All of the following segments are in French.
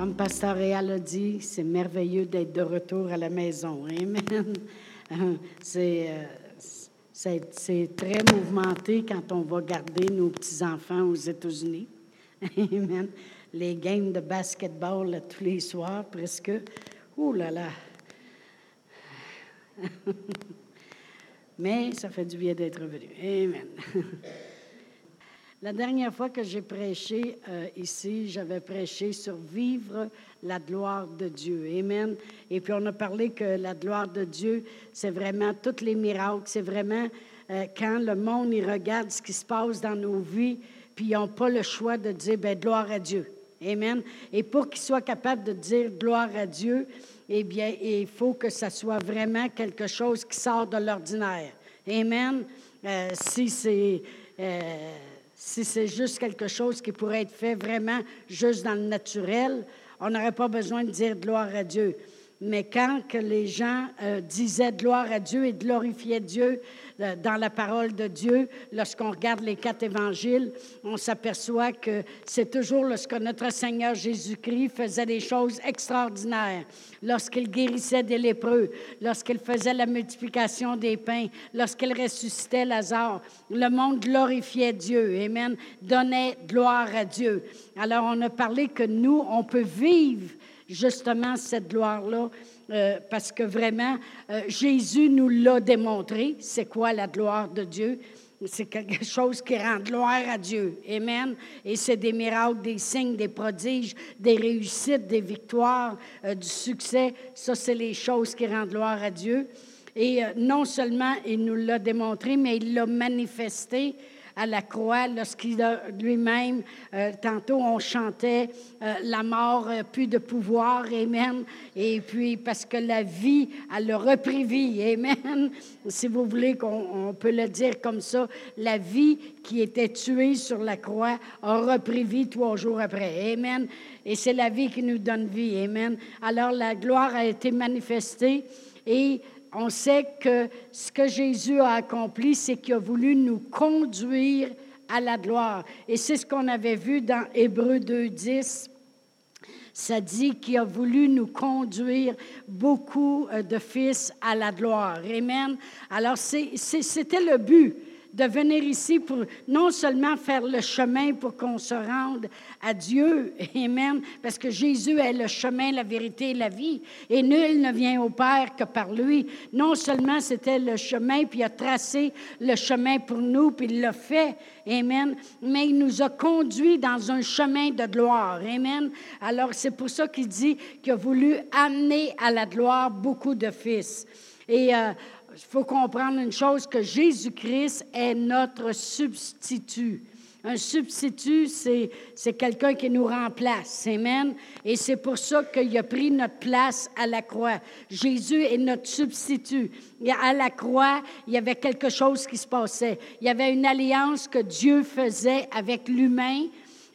Comme Pasteur Réal a dit, c'est merveilleux d'être de retour à la maison. Amen. C'est, euh, c'est, très mouvementé quand on va garder nos petits-enfants aux États-Unis. Amen. Les games de basketball tous les soirs, presque. Ouh là là! Mais ça fait du bien d'être venu. Amen. La dernière fois que j'ai prêché euh, ici, j'avais prêché sur vivre la gloire de Dieu. Amen. Et puis on a parlé que la gloire de Dieu, c'est vraiment tous les miracles, c'est vraiment euh, quand le monde y regarde ce qui se passe dans nos vies, puis ils n'ont pas le choix de dire ben, gloire à Dieu. Amen. Et pour qu'ils soient capables de dire gloire à Dieu, eh bien, il faut que ça soit vraiment quelque chose qui sort de l'ordinaire. Amen. Euh, si c'est si c'est juste quelque chose qui pourrait être fait vraiment juste dans le naturel, on n'aurait pas besoin de dire gloire à Dieu. Mais quand que les gens euh, disaient gloire à Dieu et glorifiaient Dieu dans la parole de Dieu, lorsqu'on regarde les quatre évangiles, on s'aperçoit que c'est toujours lorsque notre Seigneur Jésus-Christ faisait des choses extraordinaires, lorsqu'il guérissait des lépreux, lorsqu'il faisait la multiplication des pains, lorsqu'il ressuscitait Lazare. Le monde glorifiait Dieu. Amen. Donnait gloire à Dieu. Alors, on a parlé que nous, on peut vivre justement cette gloire-là, euh, parce que vraiment, euh, Jésus nous l'a démontré. C'est quoi la gloire de Dieu? C'est quelque chose qui rend gloire à Dieu. Amen. Et c'est des miracles, des signes, des prodiges, des réussites, des victoires, euh, du succès. Ça, c'est les choses qui rendent gloire à Dieu. Et non seulement il nous l'a démontré, mais il l'a manifesté à la croix lorsqu'il lui-même, euh, tantôt on chantait euh, la mort, euh, plus de pouvoir, Amen. Et puis parce que la vie, elle a repris vie, Amen. Si vous voulez qu'on peut le dire comme ça, la vie qui était tuée sur la croix a repris vie trois jours après, Amen. Et c'est la vie qui nous donne vie, Amen. Alors la gloire a été manifestée et on sait que ce que Jésus a accompli, c'est qu'il a voulu nous conduire à la gloire. Et c'est ce qu'on avait vu dans Hébreu 2.10. Ça dit qu'il a voulu nous conduire beaucoup euh, de fils à la gloire. Amen. Alors, c'était le but de venir ici pour non seulement faire le chemin pour qu'on se rende à Dieu, Amen, parce que Jésus est le chemin, la vérité et la vie, et nul ne vient au Père que par lui. Non seulement c'était le chemin, puis il a tracé le chemin pour nous, puis il l'a fait, Amen, mais il nous a conduits dans un chemin de gloire, Amen. Alors c'est pour ça qu'il dit qu'il a voulu amener à la gloire beaucoup de fils. Et euh, il faut comprendre une chose, que Jésus-Christ est notre substitut. Un substitut, c'est, quelqu'un qui nous remplace. Amen. Et c'est pour ça qu'il a pris notre place à la croix. Jésus est notre substitut. À la croix, il y avait quelque chose qui se passait. Il y avait une alliance que Dieu faisait avec l'humain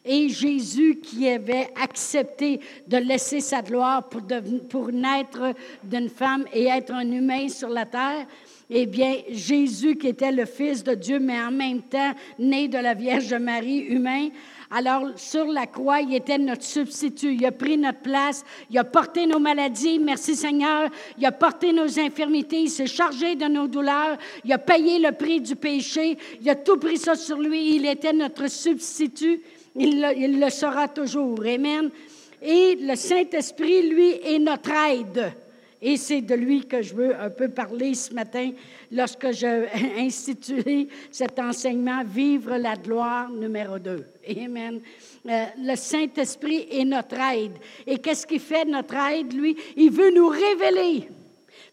et Jésus qui avait accepté de laisser sa gloire pour, naître d'une femme et être un humain sur la terre, eh bien, Jésus qui était le Fils de Dieu, mais en même temps né de la Vierge Marie humain, alors, sur la croix, il était notre substitut. Il a pris notre place. Il a porté nos maladies. Merci Seigneur. Il a porté nos infirmités. Il s'est chargé de nos douleurs. Il a payé le prix du péché. Il a tout pris ça sur lui. Il était notre substitut. Il le, sera toujours. Amen. Et le Saint-Esprit, lui, est notre aide. Et c'est de lui que je veux un peu parler ce matin lorsque j'ai institué cet enseignement Vivre la gloire numéro 2. Amen. Euh, le Saint-Esprit est notre aide. Et qu'est-ce qu'il fait, notre aide, lui? Il veut nous révéler.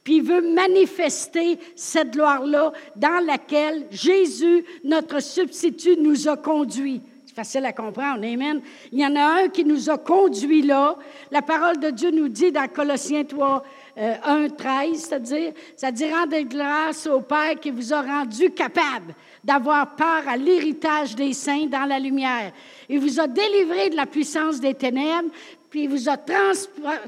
Puis il veut manifester cette gloire-là dans laquelle Jésus, notre substitut, nous a conduits facile à comprendre. Amen. Il y en a un qui nous a conduits là. La parole de Dieu nous dit dans Colossiens 3, 1, 13, c'est-à-dire, dit rendre grâce au Père qui vous a rendu capable d'avoir part à l'héritage des saints dans la lumière. Il vous a délivré de la puissance des ténèbres puis il vous a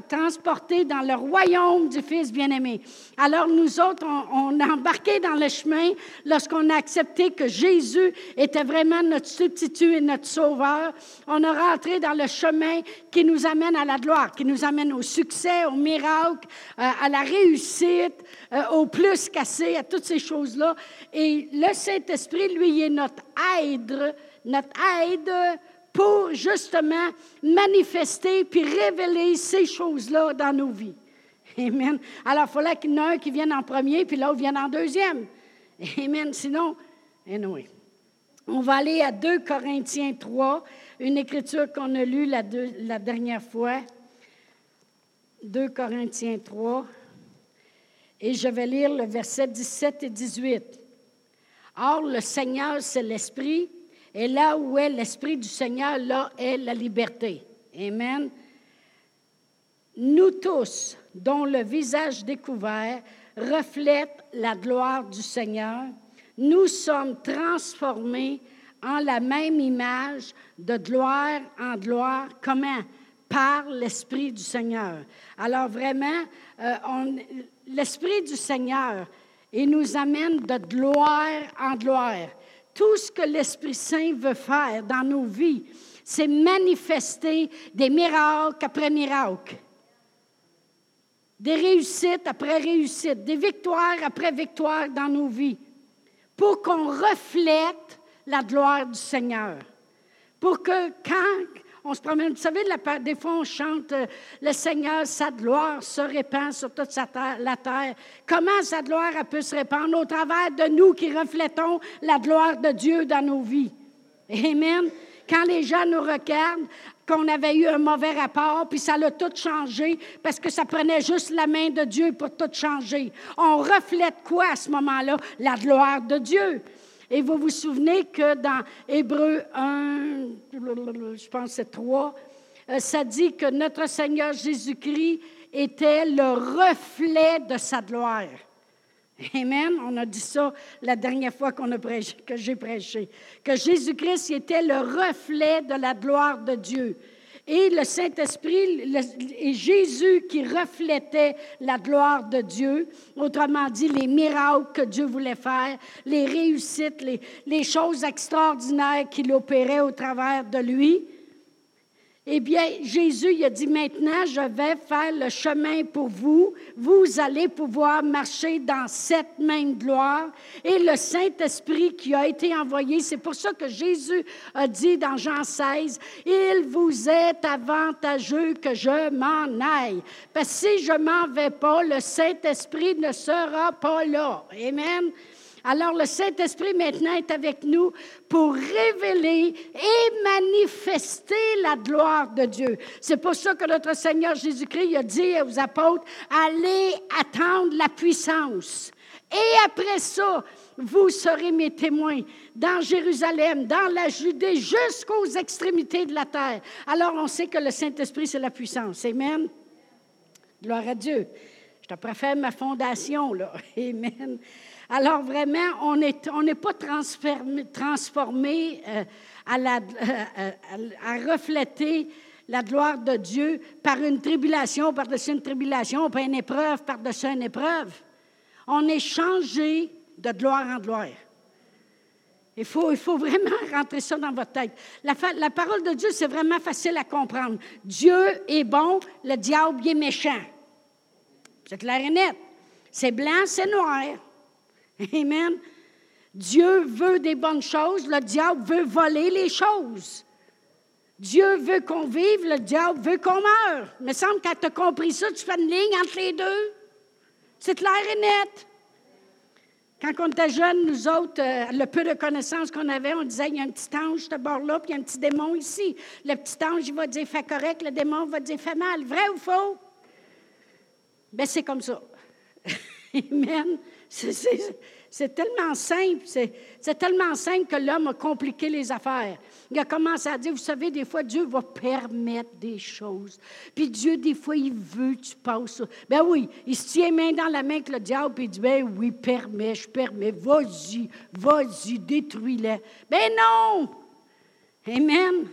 transporté dans le royaume du Fils bien-aimé. Alors nous autres, on, a embarqué dans le chemin lorsqu'on a accepté que Jésus était vraiment notre substitut et notre sauveur. On a rentré dans le chemin qui nous amène à la gloire, qui nous amène au succès, au miracle, euh, à la réussite, euh, au plus cassé, à toutes ces choses-là. Et le Saint-Esprit, lui, est notre aide, notre aide pour justement manifester puis révéler ces choses-là dans nos vies. Amen. Alors, il fallait qu'il y en ait un qui vienne en premier, puis l'autre vienne en deuxième. Amen. Sinon, anyway. On va aller à 2 Corinthiens 3, une écriture qu'on a lue la, la dernière fois. 2 Corinthiens 3. Et je vais lire le verset 17 et 18. Or, le Seigneur, c'est l'Esprit, et là où est l'Esprit du Seigneur, là est la liberté. Amen. Nous tous, dont le visage découvert reflète la gloire du Seigneur, nous sommes transformés en la même image de gloire en gloire. Comment? Par l'Esprit du Seigneur. Alors vraiment, euh, l'Esprit du Seigneur, il nous amène de gloire en gloire. Tout ce que l'Esprit Saint veut faire dans nos vies, c'est manifester des miracles après miracles, des réussites après réussites, des victoires après victoires dans nos vies, pour qu'on reflète la gloire du Seigneur. Pour que quand on se promène. Vous savez, des fois, on chante euh, Le Seigneur, sa gloire se répand sur toute la terre. Comment sa gloire a pu se répandre? Au travers de nous qui reflétons la gloire de Dieu dans nos vies? Amen. Quand les gens nous regardent, qu'on avait eu un mauvais rapport, puis ça l'a tout changé parce que ça prenait juste la main de Dieu pour tout changer. On reflète quoi à ce moment-là? La gloire de Dieu. Et vous vous souvenez que dans Hébreu 1, je pense c'est 3, euh, ça dit que notre Seigneur Jésus-Christ était le reflet de sa gloire. Amen. On a dit ça la dernière fois a que j'ai prêché. Que Jésus-Christ était le reflet de la gloire de Dieu et le Saint-Esprit et Jésus qui reflétait la gloire de Dieu, autrement dit les miracles que Dieu voulait faire, les réussites, les, les choses extraordinaires qu'il opérait au travers de lui. Eh bien, Jésus, il a dit, maintenant, je vais faire le chemin pour vous. Vous allez pouvoir marcher dans cette même gloire. Et le Saint-Esprit qui a été envoyé, c'est pour ça que Jésus a dit dans Jean 16, Il vous est avantageux que je m'en aille. Parce que si je m'en vais pas, le Saint-Esprit ne sera pas là. Amen. Alors le Saint-Esprit maintenant est avec nous pour révéler et manifester la gloire de Dieu. C'est pour ça que notre Seigneur Jésus-Christ a dit aux apôtres, allez attendre la puissance. Et après ça, vous serez mes témoins dans Jérusalem, dans la Judée, jusqu'aux extrémités de la terre. Alors on sait que le Saint-Esprit, c'est la puissance. Amen. Gloire à Dieu. Je te préfère ma fondation, là. Amen. Alors vraiment, on n'est pas transformé, euh, à, la, euh, à, refléter la gloire de Dieu par une tribulation par-dessus une tribulation, par une épreuve par-dessus une épreuve. On est changé de gloire en gloire. Il faut, vraiment rentrer ça dans votre tête. La parole de Dieu, c'est vraiment facile à comprendre. Dieu est bon, le diable est méchant. C'est clair et net. C'est blanc, c'est noir. Amen. Dieu veut des bonnes choses, le diable veut voler les choses. Dieu veut qu'on vive, le diable veut qu'on meure. Il me semble que tu as compris ça, tu fais une ligne entre les deux. C'est clair et net. Quand on était jeunes, nous autres, euh, le peu de connaissances qu'on avait, on disait il y a un petit ange de bord-là, puis il y a un petit démon ici. Le petit ange, il va dire fait correct, le démon va dire fait mal. Vrai ou faux? Bien, c'est comme ça. Amen. C'est tellement simple, c'est tellement simple que l'homme a compliqué les affaires. Il a commencé à dire, vous savez, des fois, Dieu va permettre des choses. Puis Dieu, des fois, il veut que tu passes. Ben oui, il se tient main dans la main avec le diable, puis il dit, ben oui, permets, je permets, vas-y, vas-y, détruis-les. Ben non! Amen.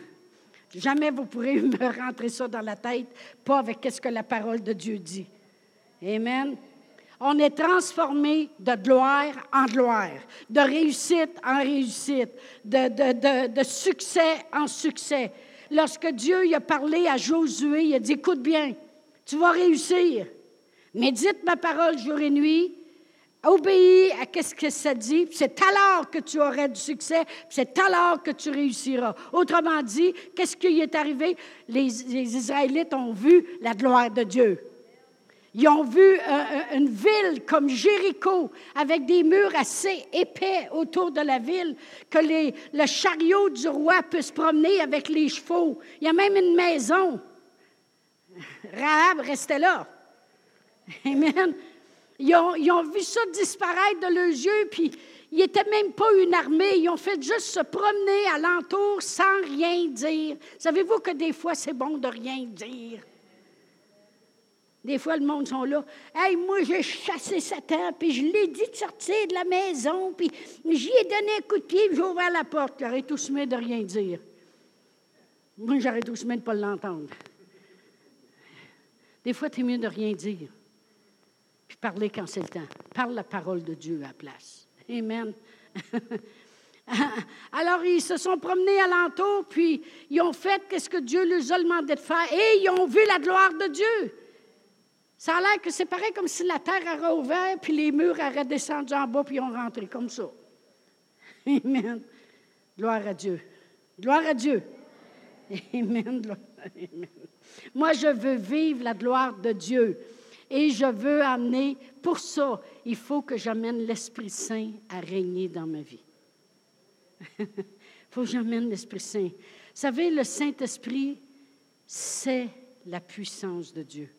Jamais vous pourrez me rentrer ça dans la tête, pas avec ce que la parole de Dieu dit. Amen. On est transformé de gloire en gloire, de réussite en réussite, de, de, succès en succès. Lorsque Dieu a parlé à Josué, il a dit, écoute bien, tu vas réussir. Médite ma parole jour et nuit. Obéis à ce que ça dit. C'est alors que tu auras du succès. C'est alors que tu réussiras. Autrement dit, qu'est-ce qui est arrivé? Les Israélites ont vu la gloire de Dieu. Ils ont vu euh, euh, une ville comme Jéricho, avec des murs assez épais autour de la ville, que le chariot du roi peut se promener avec les chevaux. Il y a même une maison. Rahab restait là. Amen. Ils ont, ils ont vu ça disparaître de leurs yeux, puis ils n'étaient même pas une armée. Ils ont fait juste se promener alentour sans rien dire. Savez-vous que des fois, c'est bon de rien dire? Des fois, le monde sont là. Hey, moi, j'ai chassé Satan, puis je l'ai dit de sortir de la maison, puis j'y ai donné un coup de pied, puis j'ai ouvert la porte. J'aurais tout semé de rien dire. Moi, j'aurais tout semé de ne pas l'entendre. Des fois, c'est mieux de rien dire, puis parler quand c'est le temps. Parle la parole de Dieu à la place. Amen. Alors, ils se sont promenés alentour, puis ils ont fait ce que Dieu leur a demandé de faire, et ils ont vu la gloire de Dieu. Ça a l'air que c'est pareil comme si la terre aurait ouvert, puis les murs auraient descendu en bas, puis ils ont rentré comme ça. Amen. Gloire à Dieu. Gloire à Dieu. Amen. Moi, je veux vivre la gloire de Dieu. Et je veux amener, pour ça, il faut que j'amène l'Esprit Saint à régner dans ma vie. Il faut que j'amène l'Esprit Saint. Vous savez, le Saint-Esprit, c'est la puissance de Dieu.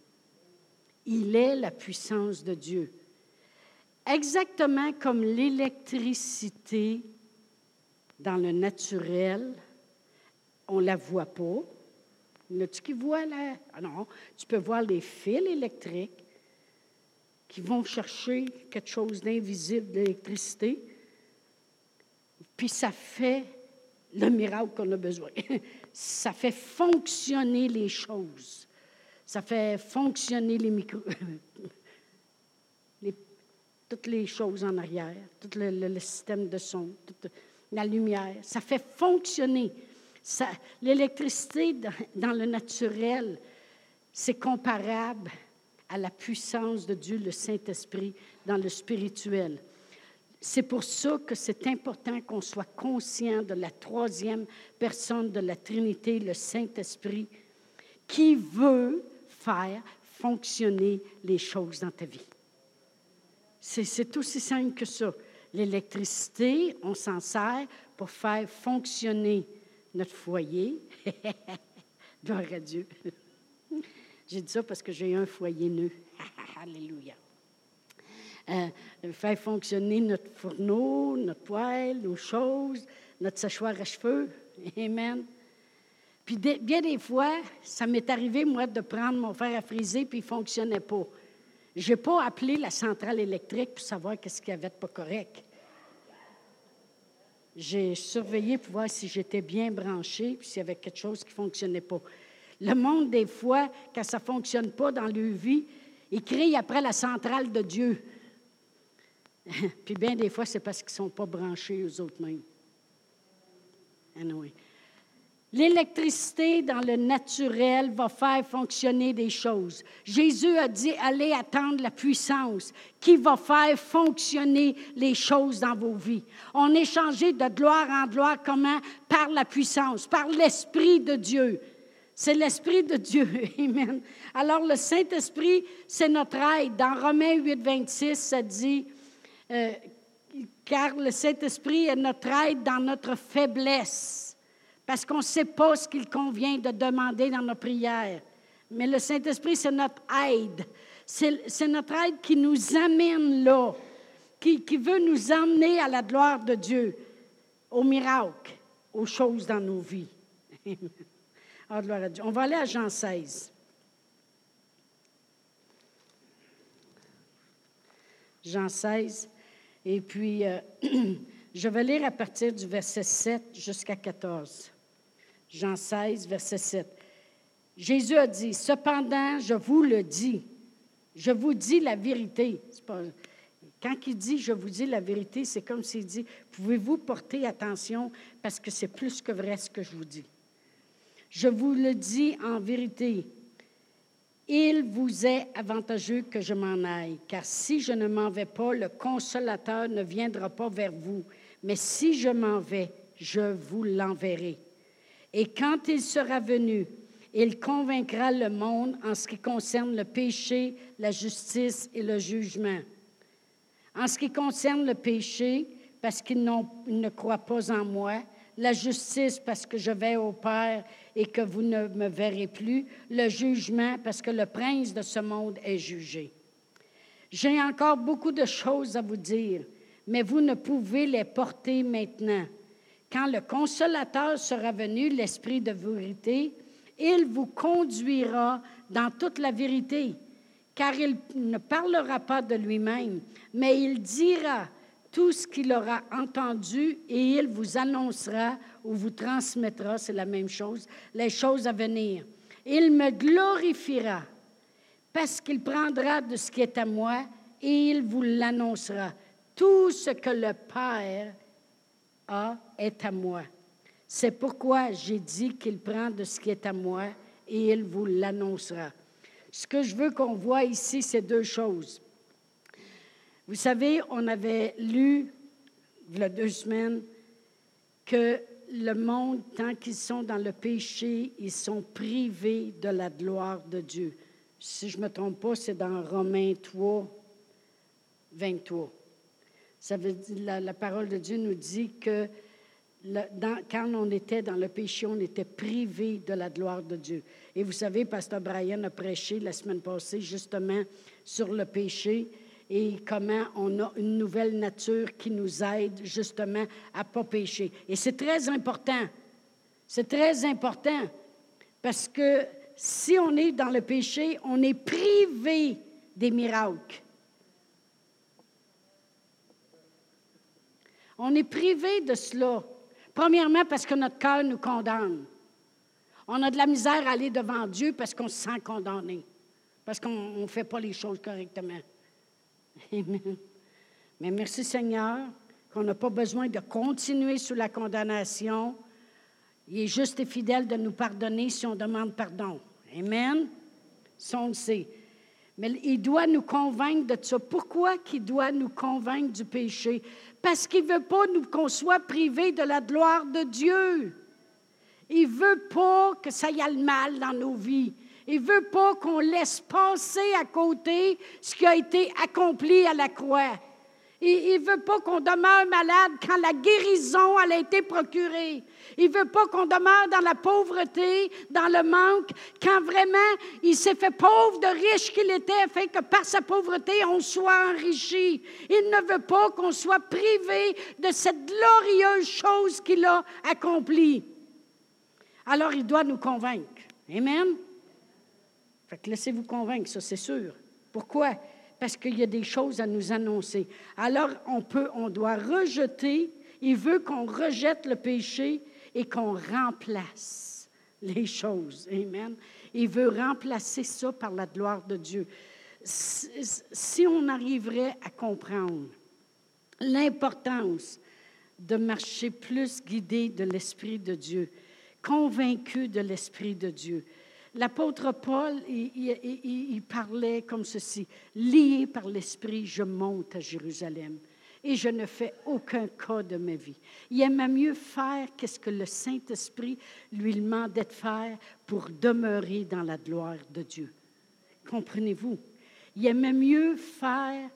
Il est la puissance de Dieu. Exactement comme l'électricité dans le naturel, on ne la voit pas. Y a-tu qui voit là? Ah non, tu peux voir les fils électriques qui vont chercher quelque chose d'invisible d'électricité, puis ça fait le miracle qu'on a besoin. ça fait fonctionner les choses. Ça fait fonctionner les micros, toutes les choses en arrière, tout le, système de son, toute la lumière. Ça fait fonctionner. L'électricité dans, le naturel, c'est comparable à la puissance de Dieu, le Saint-Esprit, dans le spirituel. C'est pour ça que c'est important qu'on soit conscient de la troisième personne de la Trinité, le Saint-Esprit, qui veut faire fonctionner les choses dans ta vie. C'est aussi simple que ça. L'électricité, on s'en sert pour faire fonctionner notre foyer. Gloire à Dieu. J'ai dit ça parce que j'ai un foyer neuf. Alléluia. Euh, faire fonctionner notre fourneau, notre poêle, nos choses, notre séchoir à cheveux. Amen. Puis bien des fois, ça m'est arrivé, moi, de prendre mon fer à friser, puis il ne fonctionnait pas. Je n'ai pas appelé la centrale électrique pour savoir qu'est-ce qu'il y avait de pas correct. J'ai surveillé pour voir si j'étais bien branché, puis s'il y avait quelque chose qui ne fonctionnait pas. Le monde, des fois, quand ça ne fonctionne pas dans leur vie, ils crient après la centrale de Dieu. puis bien des fois, c'est parce qu'ils ne sont pas branchés aux autres mêmes. Anyway. L'électricité dans le naturel va faire fonctionner des choses. Jésus a dit, allez attendre la puissance qui va faire fonctionner les choses dans vos vies. On est changé de gloire en gloire comment? Par la puissance, par l'Esprit de Dieu. C'est l'Esprit de Dieu. Amen. Alors le Saint-Esprit, c'est notre aide. Dans Romains 8, 26, ça dit, euh, car le Saint-Esprit est notre aide dans notre faiblesse parce qu'on ne sait pas ce qu'il convient de demander dans nos prières. Mais le Saint-Esprit, c'est notre aide. C'est notre aide qui nous amène là, qui, veut nous emmener à la gloire de Dieu, au miracle, aux choses dans nos vies. Ah, On va aller à Jean 16. Jean 16. Et puis, euh, je vais lire à partir du verset 7 jusqu'à 14. Jean 16, verset 7. Jésus a dit, cependant, je vous le dis, je vous dis la vérité. Quand il dit je vous dis la vérité, c'est comme s'il dit, pouvez-vous porter attention parce que c'est plus que vrai ce que je vous dis? Je vous le dis en vérité, il vous est avantageux que je m'en aille, car si je ne m'en vais pas, le consolateur ne viendra pas vers vous, mais si je m'en vais, je vous l'enverrai. Et quand il sera venu, il convaincra le monde en ce qui concerne le péché, la justice et le jugement. En ce qui concerne le péché, parce qu'ils ne croient pas en moi, la justice parce que je vais au Père et que vous ne me verrez plus, le jugement parce que le prince de ce monde est jugé. J'ai encore beaucoup de choses à vous dire, mais vous ne pouvez les porter maintenant. Quand le consolateur sera venu, l'Esprit de vérité, il vous conduira dans toute la vérité, car il ne parlera pas de lui-même, mais il dira tout ce qu'il aura entendu et il vous annoncera ou vous transmettra, c'est la même chose, les choses à venir. Il me glorifiera parce qu'il prendra de ce qui est à moi et il vous l'annoncera. Tout ce que le Père a est à moi. C'est pourquoi j'ai dit qu'il prend de ce qui est à moi et il vous l'annoncera. Ce que je veux qu'on voit ici, c'est deux choses. Vous savez, on avait lu, il y a deux semaines, que le monde, tant qu'ils sont dans le péché, ils sont privés de la gloire de Dieu. Si je ne me trompe pas, c'est dans Romains 3, 23. La, parole de Dieu nous dit que quand on était dans le péché, on était privé de la gloire de Dieu. Et vous savez, Pasteur Brian a prêché la semaine passée justement sur le péché et comment on a une nouvelle nature qui nous aide justement à ne pas pécher. Et c'est très important. C'est très important parce que si on est dans le péché, on est privé des miracles. On est privé de cela. Premièrement, parce que notre cœur nous condamne. On a de la misère à aller devant Dieu parce qu'on se sent condamné, parce qu'on ne fait pas les choses correctement. Amen. Mais merci Seigneur qu'on n'a pas besoin de continuer sous la condamnation. Il est juste et fidèle de nous pardonner si on demande pardon. Amen. Ça, on le. Mais il doit nous convaincre de ça. Pourquoi qu'il doit nous convaincre du péché? Parce qu'il ne veut pas qu'on soit privés de la gloire de Dieu. Il ne veut pas que ça y aille mal dans nos vies. Il ne veut pas qu'on laisse passer à côté ce qui a été accompli à la croix. Il ne veut pas qu'on demeure malade quand la guérison a été procurée. Il veut pas qu'on demeure dans la pauvreté, dans le manque, quand vraiment il s'est fait pauvre de riche qu'il était, afin que par sa pauvreté, on soit enrichi. Il ne veut pas qu'on soit privé de cette glorieuse chose qu'il a accomplie. Alors il doit nous convaincre. Amen? Laissez-vous convaincre, ça c'est sûr. Pourquoi? Parce qu'il y a des choses à nous annoncer. Alors on peut, on doit rejeter. Il veut qu'on rejette le péché et qu'on remplace les choses. Amen. Il veut remplacer ça par la gloire de Dieu. Si on arriverait à comprendre l'importance de marcher plus guidé de l'Esprit de Dieu, convaincu de l'Esprit de Dieu, L'apôtre Paul, il, parlait comme ceci, lié par l'Esprit, je monte à Jérusalem et je ne fais aucun cas de ma vie. Il aimait mieux faire qu'est-ce que le Saint-Esprit lui demandait de faire pour demeurer dans la gloire de Dieu. Comprenez-vous? Il aimait mieux faire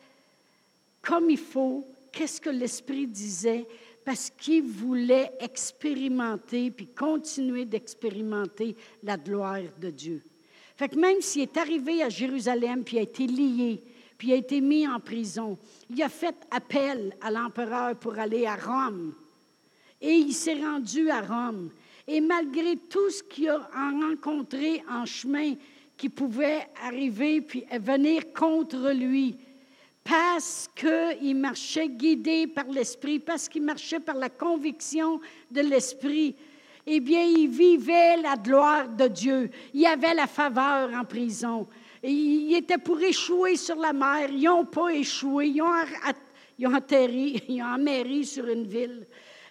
comme il faut, qu'est-ce que l'Esprit disait, parce qu'il voulait expérimenter puis continuer d'expérimenter la gloire de Dieu. Fait que même s'il est arrivé à Jérusalem puis a été lié, puis a été mis en prison, il a fait appel à l'empereur pour aller à Rome. Et il s'est rendu à Rome. Et malgré tout ce qu'il a rencontré en chemin qui pouvait arriver puis venir contre lui, parce qu'il marchait guidé par l'Esprit, parce qu'il marchait par la conviction de l'Esprit. eh bien, il vivait la gloire de Dieu. Il avait la faveur en prison. Il était pour échouer sur la mer. Ils n'ont pas échoué. Ils ont, ils atterri, ils ont améri sur une ville,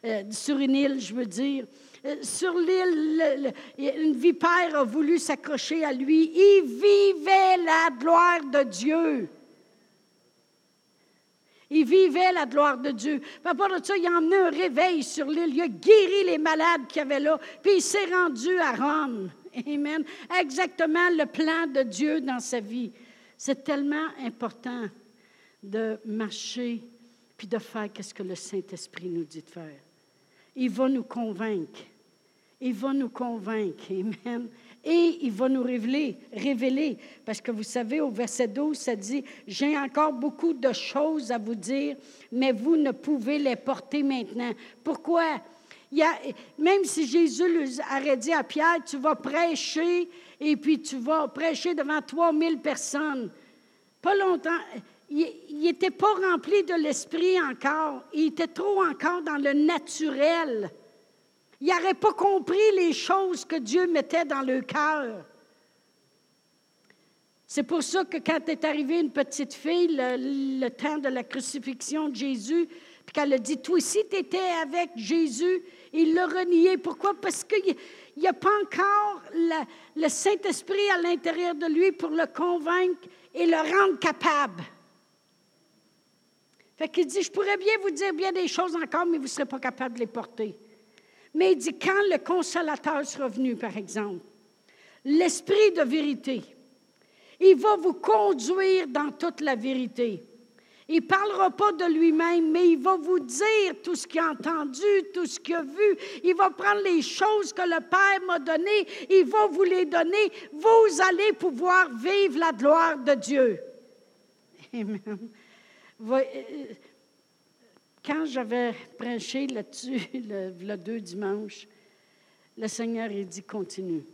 euh, sur une île, je veux dire. Euh, sur l'île, une vipère a voulu s'accrocher à lui. Il vivait la gloire de Dieu. Il vivait la gloire de Dieu. Par à ça, il a emmené un réveil sur l'île. Il a guéri les malades qu'il y avait là. Puis il s'est rendu à Rome. Amen. Exactement le plan de Dieu dans sa vie. C'est tellement important de marcher puis de faire ce que le Saint-Esprit nous dit de faire. Il va nous convaincre. Il va nous convaincre. Amen. Et il va nous révéler, révéler, parce que vous savez, au verset 12, ça dit, j'ai encore beaucoup de choses à vous dire, mais vous ne pouvez les porter maintenant. Pourquoi? Même si Jésus aurait dit à Pierre, tu vas prêcher, et puis tu vas prêcher devant 3000 personnes, pas longtemps, il n'était pas rempli de l'esprit encore, il était trop encore dans le naturel. Il n'aurait pas compris les choses que Dieu mettait dans le cœur. C'est pour ça que quand est arrivée une petite fille, le, temps de la crucifixion de Jésus, puis qu'elle a dit, toi aussi, tu étais avec Jésus, il l'a renié. Pourquoi? Parce qu'il n'y a pas encore le Saint-Esprit à l'intérieur de lui pour le convaincre et le rendre capable. Fait qu'il dit, je pourrais bien vous dire bien des choses encore, mais vous ne serez pas capable de les porter. Mais il dit, quand le consolateur sera venu, par exemple, l'esprit de vérité, il va vous conduire dans toute la vérité. Il ne parlera pas de lui-même, mais il va vous dire tout ce qu'il a entendu, tout ce qu'il a vu. Il va prendre les choses que le Père m'a données, il va vous les donner. Vous allez pouvoir vivre la gloire de Dieu. Amen. Euh, quand j'avais prêché là-dessus, le, deux dimanches, le Seigneur a dit continue.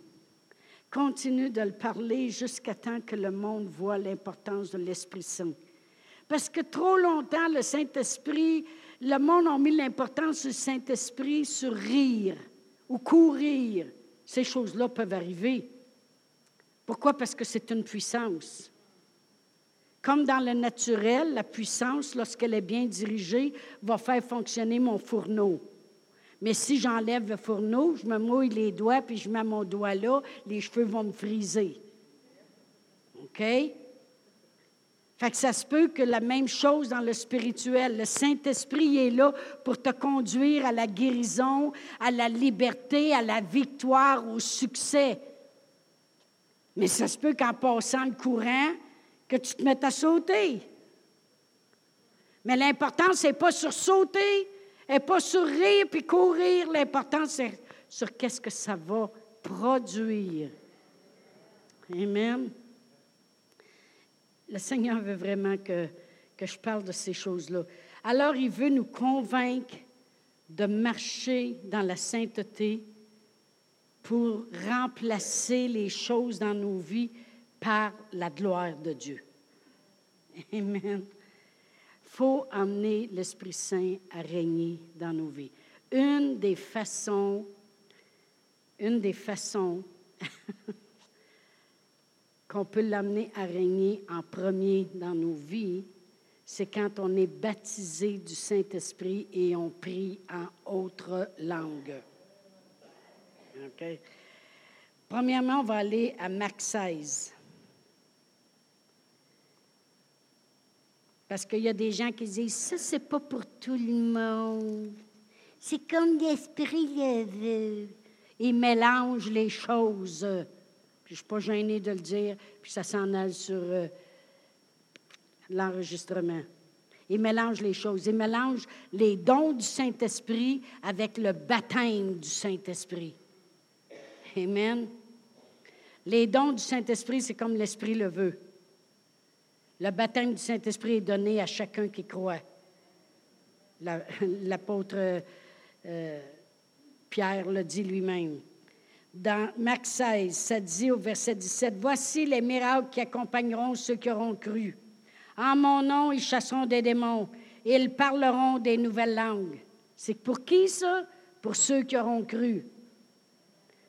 Continue de le parler jusqu'à temps que le monde voit l'importance de l'Esprit Saint. Parce que trop longtemps, le Saint-Esprit, le monde a mis l'importance du Saint-Esprit sur rire ou courir. Ces choses-là peuvent arriver. Pourquoi? Parce que c'est une puissance. Comme dans le naturel, la puissance, lorsqu'elle est bien dirigée, va faire fonctionner mon fourneau. Mais si j'enlève le fourneau, je me mouille les doigts, puis je mets mon doigt là, les cheveux vont me friser. OK? Que ça se peut que la même chose dans le spirituel. Le Saint-Esprit est là pour te conduire à la guérison, à la liberté, à la victoire, au succès. Mais ça se peut qu'en passant le courant, que tu te mettes à sauter. Mais l'important, ce n'est pas sur sauter, et pas sur rire puis courir. L'important, c'est sur qu'est-ce que ça va produire. Amen. Le Seigneur veut vraiment que, que je parle de ces choses-là. Alors, il veut nous convaincre de marcher dans la sainteté pour remplacer les choses dans nos vies par la gloire de Dieu. Amen. faut amener l'Esprit Saint à régner dans nos vies. Une des façons, une des façons qu'on peut l'amener à régner en premier dans nos vies, c'est quand on est baptisé du Saint-Esprit et on prie en autre langue. Premièrement, on va aller à Marc 16. Parce qu'il y a des gens qui disent, ça, c'est pas pour tout le monde. C'est comme l'esprit le veut. Il mélange les choses. Puis je ne suis pas gênée de le dire, puis ça s'en aille sur euh, l'enregistrement. Il mélange les choses. Il mélange les dons du Saint-Esprit avec le baptême du Saint-Esprit. Amen. Les dons du Saint-Esprit, c'est comme l'Esprit le veut. Le baptême du Saint-Esprit est donné à chacun qui croit. L'apôtre euh, Pierre le dit lui-même. Dans Marc 16, ça dit au verset 17, Voici les miracles qui accompagneront ceux qui auront cru. En mon nom, ils chasseront des démons et ils parleront des nouvelles langues. C'est pour qui ça? Pour ceux qui auront cru.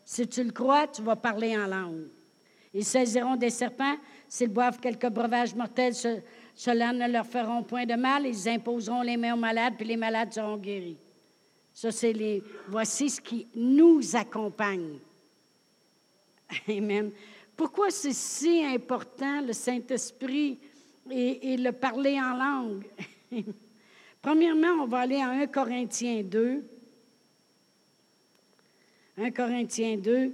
Si tu le crois, tu vas parler en langue. Ils saisiront des serpents. S'ils boivent quelques breuvages mortels, cela ne leur feront point de mal. Ils imposeront les mains aux malades, puis les malades seront guéris. Ça, c'est les. Voici ce qui nous accompagne. Amen. Pourquoi c'est si important, le Saint-Esprit et, le parler en langue? Premièrement, on va aller à 1 Corinthiens 2. 1 Corinthiens 2,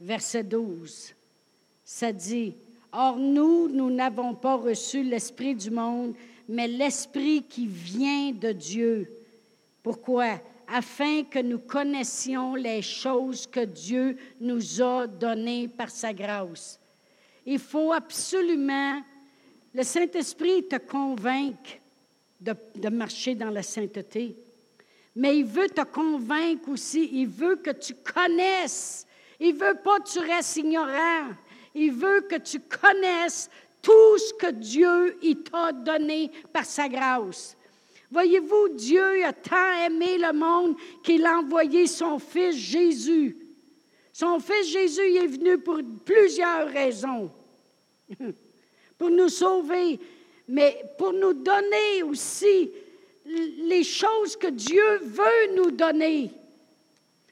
verset 12. Ça dit, Or nous, nous n'avons pas reçu l'Esprit du monde, mais l'Esprit qui vient de Dieu. Pourquoi? Afin que nous connaissions les choses que Dieu nous a données par sa grâce. Il faut absolument, le Saint-Esprit te convaincre de, de marcher dans la sainteté mais il veut te convaincre aussi. Il veut que tu connaisses. Il veut pas que tu restes ignorant. Il veut que tu connaisses tout ce que Dieu t'a donné par sa grâce. Voyez-vous, Dieu a tant aimé le monde qu'il a envoyé son Fils Jésus. Son Fils Jésus est venu pour plusieurs raisons. pour nous sauver, mais pour nous donner aussi les choses que Dieu veut nous donner,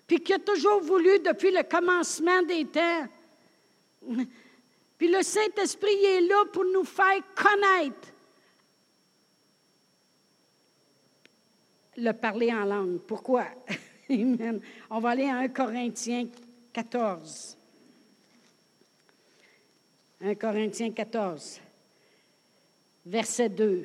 puis qu'il a toujours voulu depuis le commencement des temps. Puis le Saint-Esprit est là pour nous faire connaître le parler en langue. Pourquoi? On va aller à 1 Corinthiens 14. 1 Corinthiens 14, verset 2.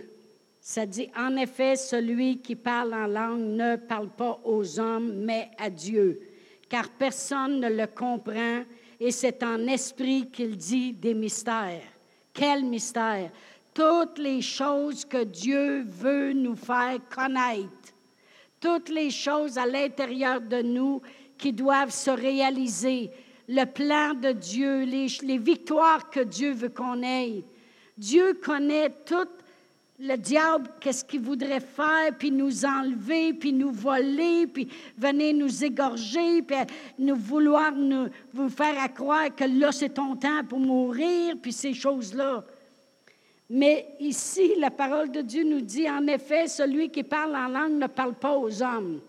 Ça dit, en effet, celui qui parle en langue ne parle pas aux hommes, mais à Dieu, car personne ne le comprend, et c'est en esprit qu'il dit des mystères. Quel mystère? Toutes les choses que Dieu veut nous faire connaître, toutes les choses à l'intérieur de nous qui doivent se réaliser, le plan de Dieu, les, victoires que Dieu veut qu'on ait. Dieu connaît toutes le diable, qu'est-ce qu'il voudrait faire, puis nous enlever, puis nous voler, puis venir nous égorger, puis nous vouloir nous, vous faire croire que là, c'est ton temps pour mourir, puis ces choses-là. Mais ici, la parole de Dieu nous dit, en effet, celui qui parle en langue ne parle pas aux hommes,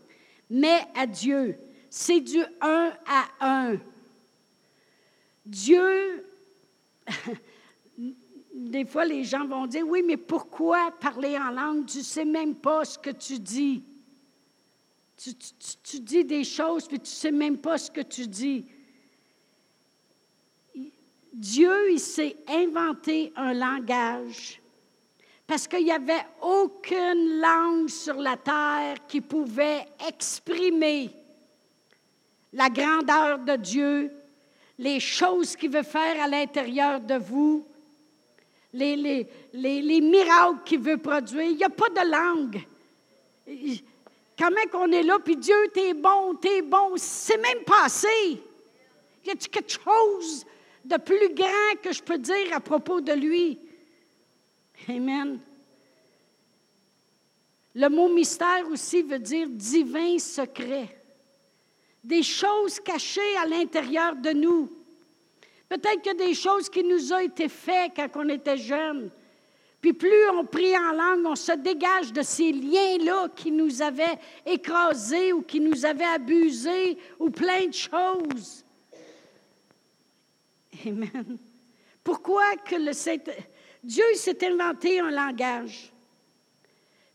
mais à Dieu. C'est du un à un. Dieu des fois, les gens vont dire, oui, mais pourquoi parler en langue? Tu ne sais même pas ce que tu dis. Tu, dis des choses, puis tu ne sais même pas ce que tu dis. Dieu, il s'est inventé un langage parce qu'il n'y avait aucune langue sur la terre qui pouvait exprimer la grandeur de Dieu, les choses qu'il veut faire à l'intérieur de vous, les, les, les, miracles qu'il veut produire. Il n'y a pas de langue. Même qu'on est là, puis Dieu, t'es bon, t'es bon, c'est même passé. Y a-t-il quelque chose de plus grand que je peux dire à propos de lui? Amen. Le mot mystère aussi veut dire divin secret. Des choses cachées à l'intérieur de nous. Peut-être a des choses qui nous ont été faites quand on était jeune. Puis plus on prie en langue, on se dégage de ces liens-là qui nous avaient écrasés ou qui nous avaient abusés ou plein de choses. Amen. Pourquoi que le Dieu s'est inventé un langage?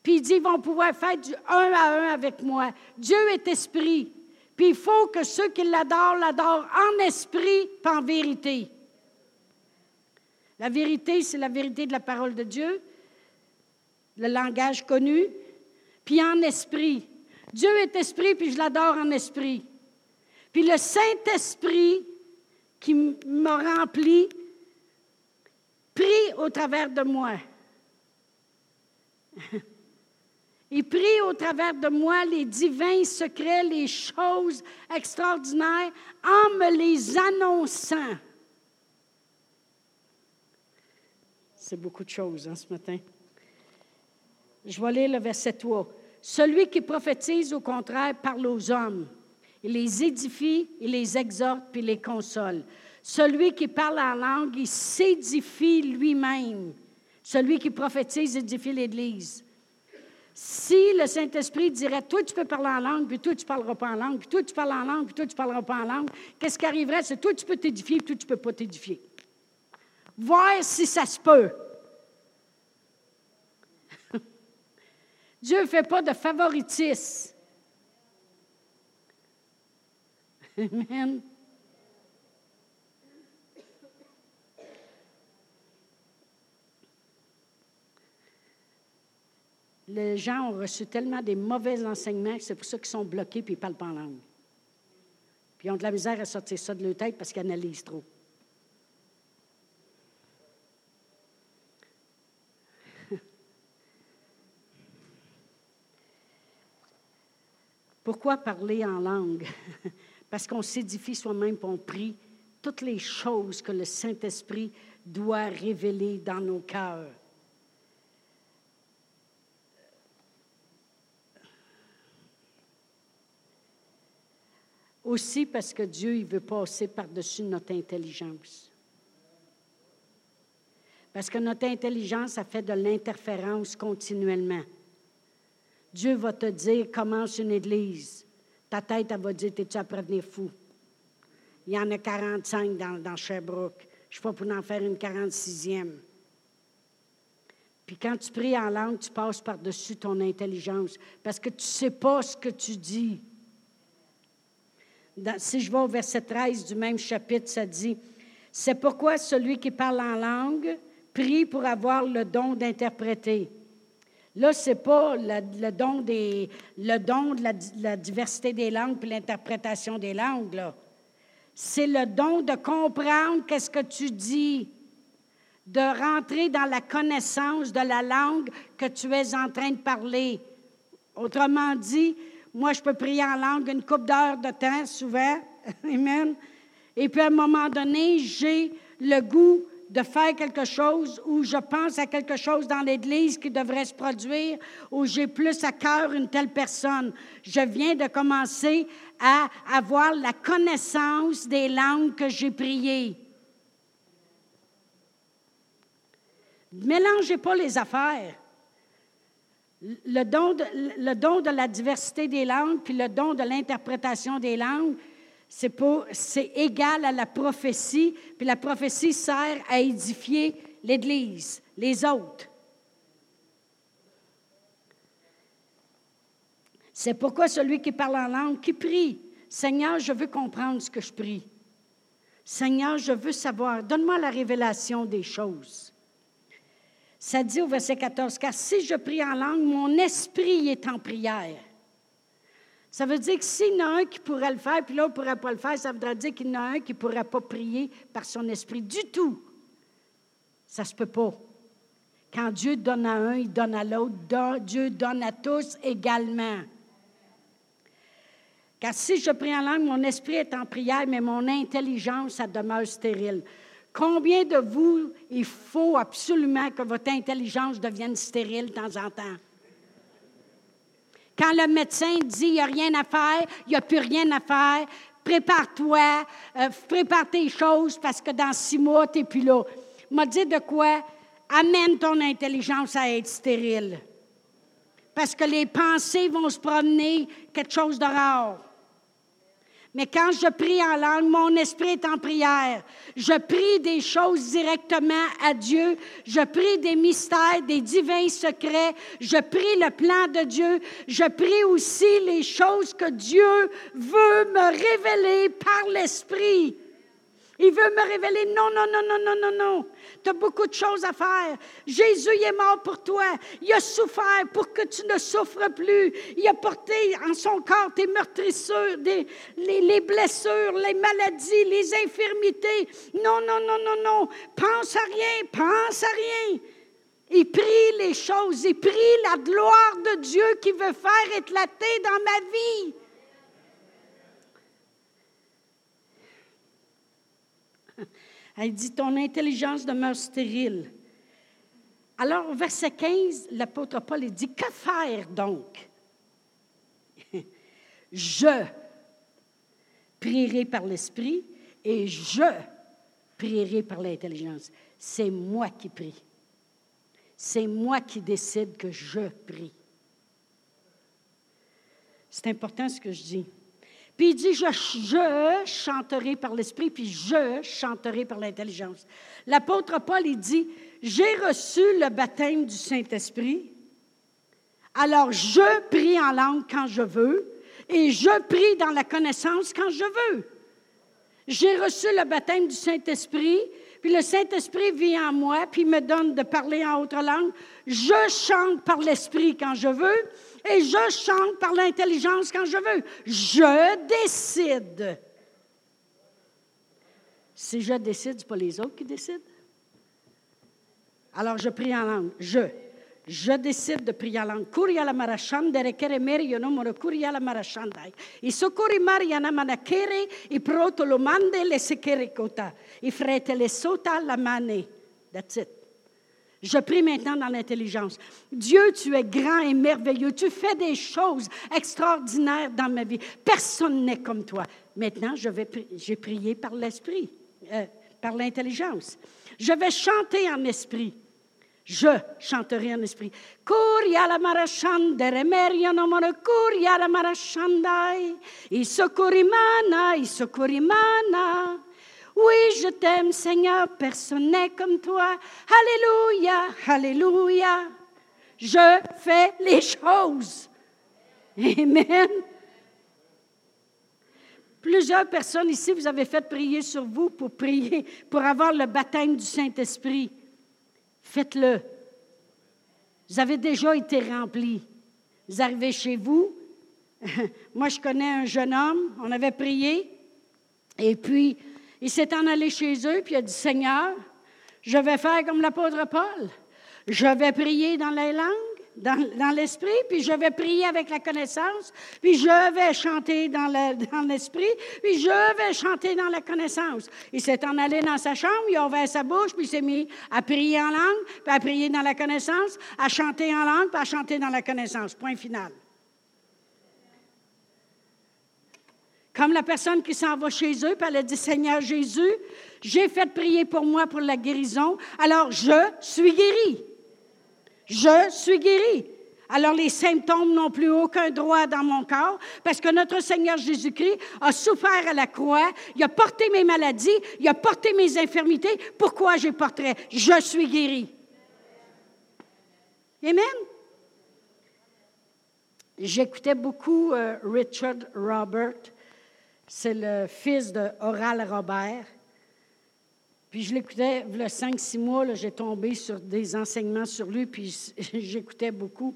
Puis il dit, ils vont pouvoir faire du un à un avec moi. Dieu est esprit. Puis il faut que ceux qui l'adorent l'adorent en esprit et en vérité. La vérité, c'est la vérité de la parole de Dieu, le langage connu, puis en esprit. Dieu est esprit, puis je l'adore en esprit. Puis le Saint-Esprit qui m'a rempli, prie au travers de moi. Il prie au travers de moi les divins secrets, les choses extraordinaires, en me les annonçant. C'est beaucoup de choses hein, ce matin. Je vais lire le verset 3. Celui qui prophétise, au contraire, parle aux hommes. Il les édifie, il les exhorte, puis les console. Celui qui parle en langue, il s'édifie lui-même. Celui qui prophétise édifie l'Église. Si le Saint-Esprit dirait, toi, tu peux parler en langue, puis toi, tu ne parleras pas en langue, puis toi, tu parles en langue, puis toi, tu ne parleras pas en langue, qu'est-ce qui arriverait? C'est toi, tu peux t'édifier, puis toi, tu ne peux pas t'édifier. Voir si ça se peut. Dieu ne fait pas de favoritisme. Amen. Les gens ont reçu tellement des mauvais enseignements que c'est pour ça qu'ils sont bloqués et ils ne parlent pas en langue. Puis ils ont de la misère à sortir ça de leur tête parce qu'ils analysent trop. Pourquoi parler en langue? Parce qu'on s'édifie soi-même, on prie toutes les choses que le Saint-Esprit doit révéler dans nos cœurs. Aussi parce que Dieu, il veut passer par-dessus notre intelligence. Parce que notre intelligence a fait de l'interférence continuellement. Dieu va te dire, commence une église. Ta tête, elle va dire, t'es-tu à devenir fou? Il y en a 45 dans, dans Sherbrooke. Je ne suis pas pour en faire une 46e. Puis quand tu pries en langue, tu passes par-dessus ton intelligence parce que tu ne sais pas ce que tu dis. si je vais au verset 13 du même chapitre, ça dit, C'est pourquoi celui qui parle en langue prie pour avoir le don d'interpréter. Là, ce n'est pas le, don le don de la, diversité des langues puis l'interprétation des langues. C'est le don de comprendre qu'est-ce que tu dis, de rentrer dans la connaissance de la langue que tu es en train de parler. Autrement dit, moi, je peux prier en langue une coupe d'heures de temps, souvent. Amen. Et puis, à un moment donné, j'ai le goût de faire quelque chose ou je pense à quelque chose dans l'Église qui devrait se produire ou j'ai plus à cœur une telle personne. Je viens de commencer à avoir la connaissance des langues que j'ai priées. Mélangez pas les affaires. Le don, de, le don de la diversité des langues puis le don de l'interprétation des langues, c'est, égal à la prophétie, puis la prophétie sert à édifier l'Église, les autres. C'est pourquoi celui qui parle en langue, qui prie, Seigneur, je veux comprendre ce que je prie. Seigneur, je veux savoir, donne-moi la révélation des choses. Ça dit au verset 14, car si je prie en langue, mon esprit est en prière. Ça veut dire que s'il y en a un qui pourrait le faire, puis l'autre ne pourrait pas le faire, ça voudrait dire qu'il y en a un qui ne pourrait pas prier par son esprit du tout. Ça ne se peut pas. Quand Dieu donne à un, il donne à l'autre. Dieu donne à tous également. Car si je prie en langue, mon esprit est en prière, mais mon intelligence, ça demeure stérile. Combien de vous, il faut absolument que votre intelligence devienne stérile de temps en temps? Quand le médecin dit il n'y a rien à faire, il n'y a plus rien à faire, prépare-toi, euh, prépare tes choses parce que dans six mois, tu n'es plus là. M'a dit de quoi? Amène ton intelligence à être stérile. Parce que les pensées vont se promener quelque chose de rare. Mais quand je prie en langue, mon esprit est en prière. Je prie des choses directement à Dieu. Je prie des mystères, des divins secrets. Je prie le plan de Dieu. Je prie aussi les choses que Dieu veut me révéler par l'esprit. Il veut me révéler, non, non, non, non, non, non, non. Tu as beaucoup de choses à faire. Jésus est mort pour toi. Il a souffert pour que tu ne souffres plus. Il a porté en son corps tes meurtrissures, les, les blessures, les maladies, les infirmités. Non, non, non, non, non. Pense à rien, pense à rien. Il prie les choses, il prie la gloire de Dieu qui veut faire éclater dans ma vie. Elle dit, ton intelligence demeure stérile. Alors, au verset 15, l'apôtre Paul dit, que faire donc? Je prierai par l'esprit et je prierai par l'intelligence. C'est moi qui prie. C'est moi qui décide que je prie. C'est important ce que je dis. Puis il dit, je, je chanterai par l'esprit, puis je chanterai par l'intelligence. L'apôtre Paul, il dit, j'ai reçu le baptême du Saint-Esprit, alors je prie en langue quand je veux, et je prie dans la connaissance quand je veux. J'ai reçu le baptême du Saint-Esprit, puis le Saint-Esprit vit en moi, puis me donne de parler en autre langue. Je chante par l'Esprit quand je veux, et je chante par l'intelligence quand je veux. Je décide. Si je décide, ce pas les autres qui décident. Alors je prie en langue. Je. Je décide de prier en langue. Kuria la marashandere kere meri yo no moro kuria la marashandai. I sokori mariana manakere i proto lo mande le sekere kota. I frete le sota la mane. That's it. Je prie maintenant dans l'intelligence. Dieu, tu es grand et merveilleux. Tu fais des choses extraordinaires dans ma vie. Personne n'est comme toi. Maintenant, je vais, j'ai prié par l'esprit, euh, par l'intelligence. Je vais chanter en esprit. Je chanterai en esprit. Kuria la no kuria la marashandai. Isokurimana, isokurimana. Oui, je t'aime, Seigneur, personne n'est comme toi. Alléluia, Alléluia. Je fais les choses. Amen. Plusieurs personnes ici, vous avez fait prier sur vous pour prier, pour avoir le baptême du Saint-Esprit. Faites-le. Vous avez déjà été remplis. Vous arrivez chez vous. Moi, je connais un jeune homme, on avait prié, et puis il s'est en allé chez eux, puis il a dit Seigneur, je vais faire comme l'apôtre Paul. Je vais prier dans les langues, dans, l'esprit, puis je vais prier avec la connaissance, puis je vais chanter dans, l'esprit, puis je vais chanter dans la connaissance. Il s'est en allé dans sa chambre, il a ouvert sa bouche, puis il s'est mis à prier en langue, puis à prier dans la connaissance, à chanter en langue, puis à chanter dans la connaissance. Point final. Comme la personne qui s'en va chez eux, puis elle a dit, Seigneur Jésus, j'ai fait prier pour moi pour la guérison, alors je suis guéri. Je suis guéri. Alors les symptômes n'ont plus aucun droit dans mon corps parce que notre Seigneur Jésus-Christ a souffert à la croix, il a porté mes maladies, il a porté mes infirmités. Pourquoi je porterais? Je suis guéri. Amen. J'écoutais beaucoup euh, Richard Robert c'est le fils de Oral Robert. Puis je l'écoutais, a 5-6 mois, j'ai tombé sur des enseignements sur lui, puis j'écoutais beaucoup.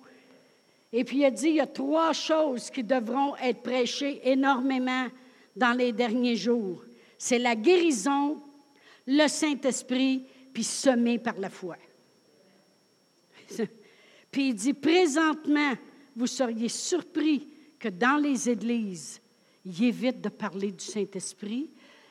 Et puis il a dit, il y a trois choses qui devront être prêchées énormément dans les derniers jours. C'est la guérison, le Saint-Esprit, puis semé par la foi. puis il dit, présentement, vous seriez surpris que dans les églises, il évite de parler du Saint-Esprit,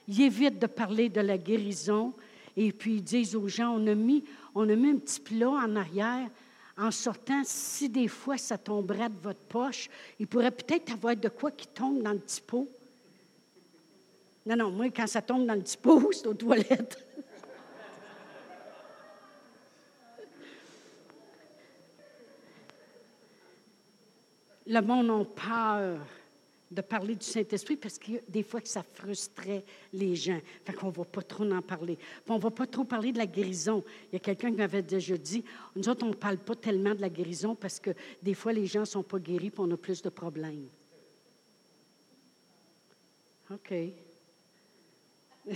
il évite de parler de la guérison, et puis ils disent aux gens, on a mis, on a mis un petit plat en arrière, en sortant, si des fois ça tomberait de votre poche, il pourrait peut-être avoir de quoi qui tombe dans le petit pot. Non, non, moi, quand ça tombe dans le petit pot, c'est aux toilettes. Le monde a peur de parler du Saint-Esprit parce que des fois que ça frustrait les gens. Fait qu'on ne va pas trop en parler. on ne va pas trop parler de la guérison. Il y a quelqu'un qui m'avait déjà dit, nous autres, on ne parle pas tellement de la guérison parce que des fois, les gens ne sont pas guéris et on a plus de problèmes. OK.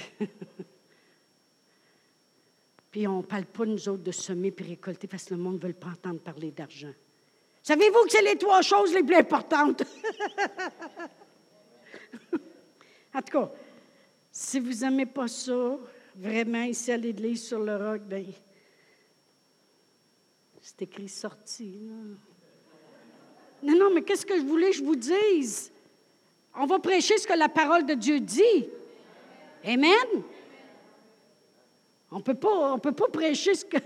puis on ne parle pas, nous autres, de semer et récolter parce que le monde ne veut pas entendre parler d'argent. Savez-vous que c'est les trois choses les plus importantes? en tout cas, si vous n'aimez pas ça, vraiment, ici à l'Église sur le roc, bien, c'est écrit sorti. Non, non, mais qu'est-ce que je voulais que je vous dise? On va prêcher ce que la parole de Dieu dit. Amen. On ne peut pas prêcher ce que,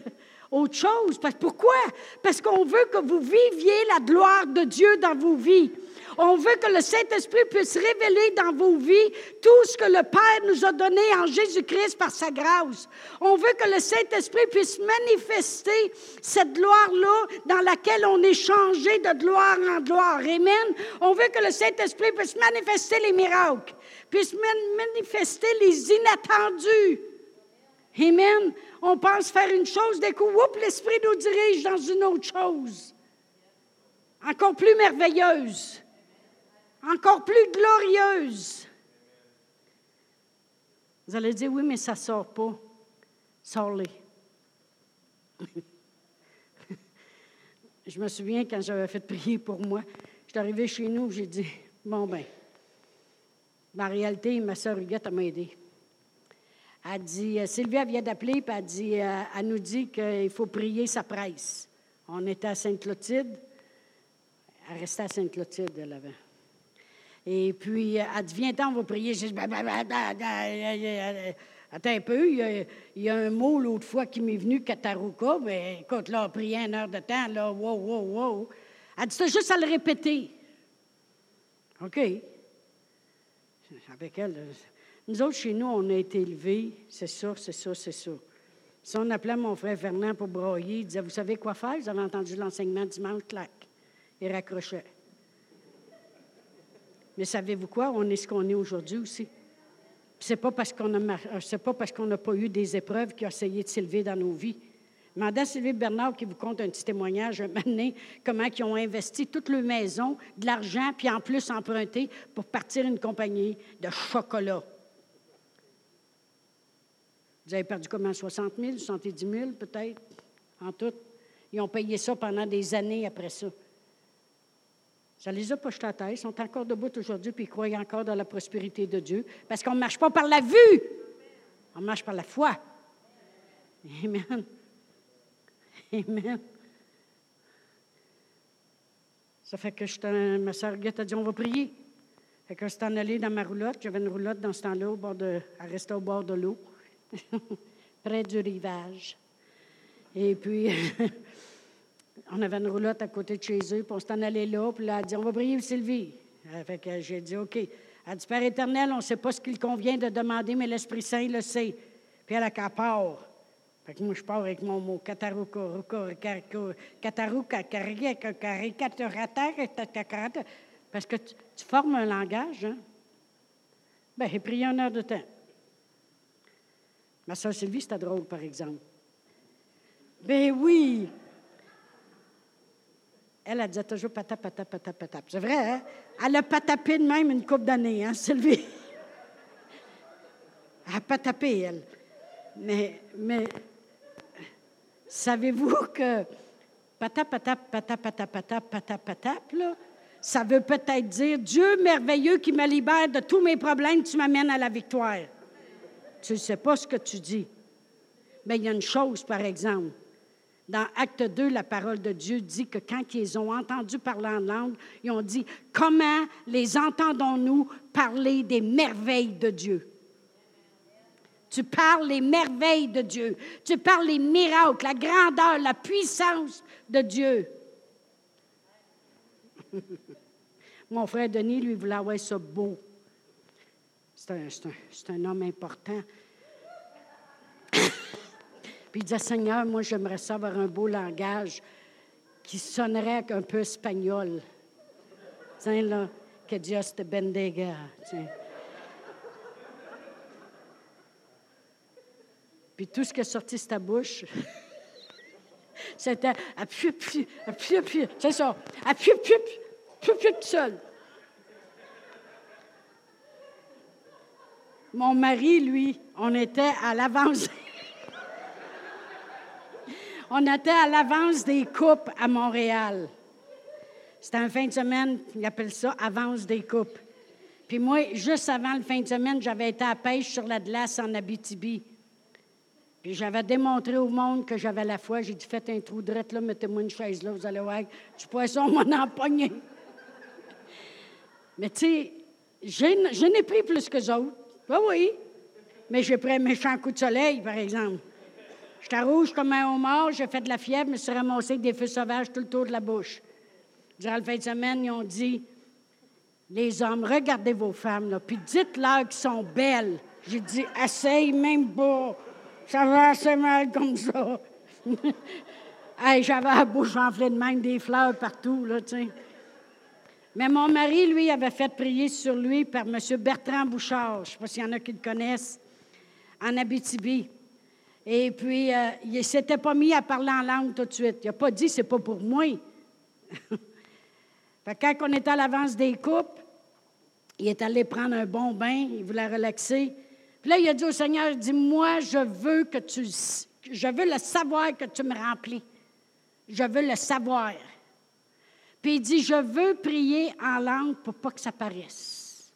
autre chose. Pourquoi? Parce qu'on veut que vous viviez la gloire de Dieu dans vos vies. On veut que le Saint-Esprit puisse révéler dans vos vies tout ce que le Père nous a donné en Jésus-Christ par sa grâce. On veut que le Saint-Esprit puisse manifester cette gloire-là dans laquelle on est changé de gloire en gloire. Amen. On veut que le Saint-Esprit puisse manifester les miracles, puisse manifester les inattendus. Amen. On pense faire une chose, d'un coup, l'Esprit nous dirige dans une autre chose. Encore plus merveilleuse. Encore plus glorieuse. Vous allez dire, oui, mais ça ne sort pas. Sors-les. Je me souviens quand j'avais fait prier pour moi, je suis arrivée chez nous, j'ai dit, bon ben, en réalité, ma soeur Huguette m'a aidé. Elle dit, euh, Sylvia vient d'appeler, puis elle, dit, euh, elle nous dit qu'il faut prier sa presse. On était à Sainte-Clotilde. Elle restait à Sainte-Clotilde, elle avait. Et puis, euh, elle dit, viens on va prier. Je dis, bah, bah, bah, attends un peu, il y, a, un mot l'autre fois qui m'est venu, Kataruka, mais écoute, là, on a prié une heure de temps, là, wow, wow, wow. Elle dit, c'est juste à le répéter. OK. Avec elle, nous autres, chez nous, on a été élevés, c'est ça, c'est ça, c'est ça. Si on appelait mon frère Fernand pour broyer, il disait Vous savez quoi faire? Vous avez entendu l'enseignement dimanche, clac. Il raccrochait. Mais savez-vous quoi? On est ce qu'on est aujourd'hui aussi. C'est pas parce qu'on a c'est pas parce qu'on n'a pas eu des épreuves qui ont essayé de s'élever dans nos vies. Mandant Sylvie Bernard qui vous compte un petit témoignage un comment ils ont investi toute leur maison, de l'argent, puis en plus emprunté pour partir une compagnie de chocolat. Vous avez perdu comment? 60 000, 70 000 peut-être, en tout. Ils ont payé ça pendant des années après ça. Ça les a pas jetés à terre. Ils sont encore debout aujourd'hui puis ils croient encore dans la prospérité de Dieu parce qu'on ne marche pas par la vue, on marche par la foi. Amen. Amen. Ça fait que je ma soeur Guette a dit on va prier. Fait que je suis allée dans ma roulotte. J'avais une roulotte dans ce temps-là, au bord de, à rester au bord de l'eau. près du rivage. Et puis, on avait une roulotte à côté de chez eux, puis on s'en allait là, puis là, elle dit On va prier Sylvie. Fait que j'ai dit OK. Elle dit Père éternel, on ne sait pas ce qu'il convient de demander, mais l'Esprit Saint le sait. Puis elle a qu'à part. Fait que moi, je pars avec mon mot parce que tu formes un langage, hein? Bien, j'ai prié une heure de temps. Ma soeur Sylvie, c'était drôle, par exemple. Ben oui! Elle, a disait toujours patap, patap, patap, patap. C'est vrai, hein? Elle a patapé de même une couple d'années, hein, Sylvie? Elle a patapé, elle. Mais, mais savez-vous que patap, patap, patap, patap, patap, patap, là, ça veut peut-être dire Dieu merveilleux qui me libère de tous mes problèmes, tu m'amènes à la victoire. Tu ne sais pas ce que tu dis. Mais il y a une chose, par exemple. Dans Acte 2, la parole de Dieu dit que quand ils ont entendu parler en langue, ils ont dit Comment les entendons-nous parler des merveilles de Dieu? Tu parles les merveilles de Dieu. Tu parles les miracles, la grandeur, la puissance de Dieu. Mon frère Denis, lui, voulait avoir ça beau. C'est un, homme important. Puis il disait, Seigneur, moi, j'aimerais savoir un beau langage qui sonnerait un peu espagnol. Tiens, là, que Dieu te bendiga. Puis tout ce qui est sorti de ta bouche, c'était appuie, appuie, appuie, appuie. C'est ça. Appuie, appuie, appuie, appuie, tout seul. Mon mari, lui, on était à l'avance. on était à l'avance des coupes à Montréal. C'était un fin de semaine, ils appellent ça avance des coupes. Puis moi, juste avant le fin de semaine, j'avais été à pêche sur la glace en Abitibi. Puis j'avais démontré au monde que j'avais la foi. J'ai dit, faites un trou de là, mettez-moi une chaise là, vous allez voir, du poisson m'en empoigné. Mais tu sais, je n'ai pris plus que autres. Oui, oui. Mais j'ai pris un méchant coup de soleil, par exemple. J'étais rouge comme un homard, j'ai fait de la fièvre, je me suis ramassé avec des feux sauvages tout le tour de la bouche. Durant le fin de semaine, ils ont dit Les hommes, regardez vos femmes, là, puis dites-leur qu'elles sont belles. J'ai dit, essaye même pas. Ça va assez mal comme ça. hey, J'avais la bouche enflée de même, des fleurs partout, là, tu sais. Mais mon mari, lui, avait fait prier sur lui par M. Bertrand Bouchard. Je ne sais pas s'il y en a qui le connaissent, en Abitibi. Et puis, euh, il ne s'était pas mis à parler en langue tout de suite. Il n'a pas dit, c'est pas pour moi. quand on était à l'avance des coupes, il est allé prendre un bon bain, il voulait relaxer. Puis là, il a dit au Seigneur, dis-moi, je veux que tu, je veux le savoir que tu me remplis. Je veux le savoir. Puis il dit, je veux prier en langue pour pas que ça paraisse.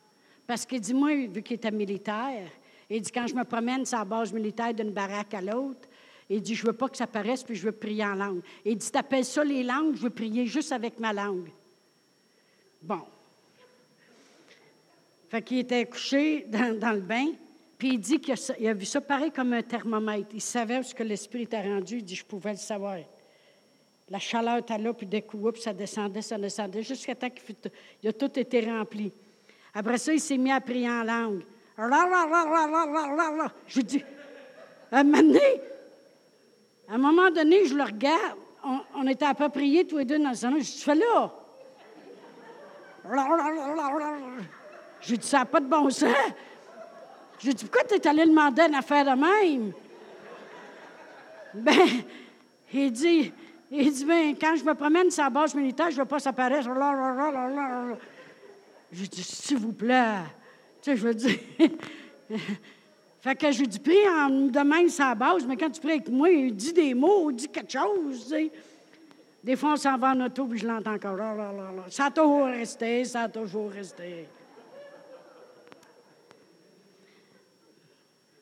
Parce qu'il dit, moi, vu qu'il était militaire, il dit, quand je me promène sur la base militaire d'une baraque à l'autre, il dit, je veux pas que ça paraisse, puis je veux prier en langue. Il dit, t'appelles ça les langues, je veux prier juste avec ma langue. Bon. Fait qu'il était couché dans, le bain, puis il dit qu'il a, a, vu ça pareil comme un thermomètre. Il savait ce que l'Esprit était rendu, il dit, je pouvais le savoir. La chaleur était là, puis des coups, ça descendait, ça descendait, jusqu'à temps qu'il a tout été rempli. Après ça, il s'est mis à prier en langue. Je dis, à un moment donné, à un moment donné, je le regarde. On, était à peu prier tous les deux dans le salon. Je dis, tu fais là? J'ai dit, ça n'a pas de bon sens. J'ai dit, pourquoi tu es allé demander une affaire de même? Ben, il dit, il dit, bien, quand je me promène sur la base militaire, je ne veux pas s'apparaître. Je dis, s'il vous plaît. Tu sais, je veux dire. fait que je dis, prie en demain sur la base, mais quand tu pries avec moi, il dit des mots, il dit quelque chose. Des fois, on s'en va en auto, puis je l'entends encore. Ça a toujours resté, ça a toujours resté.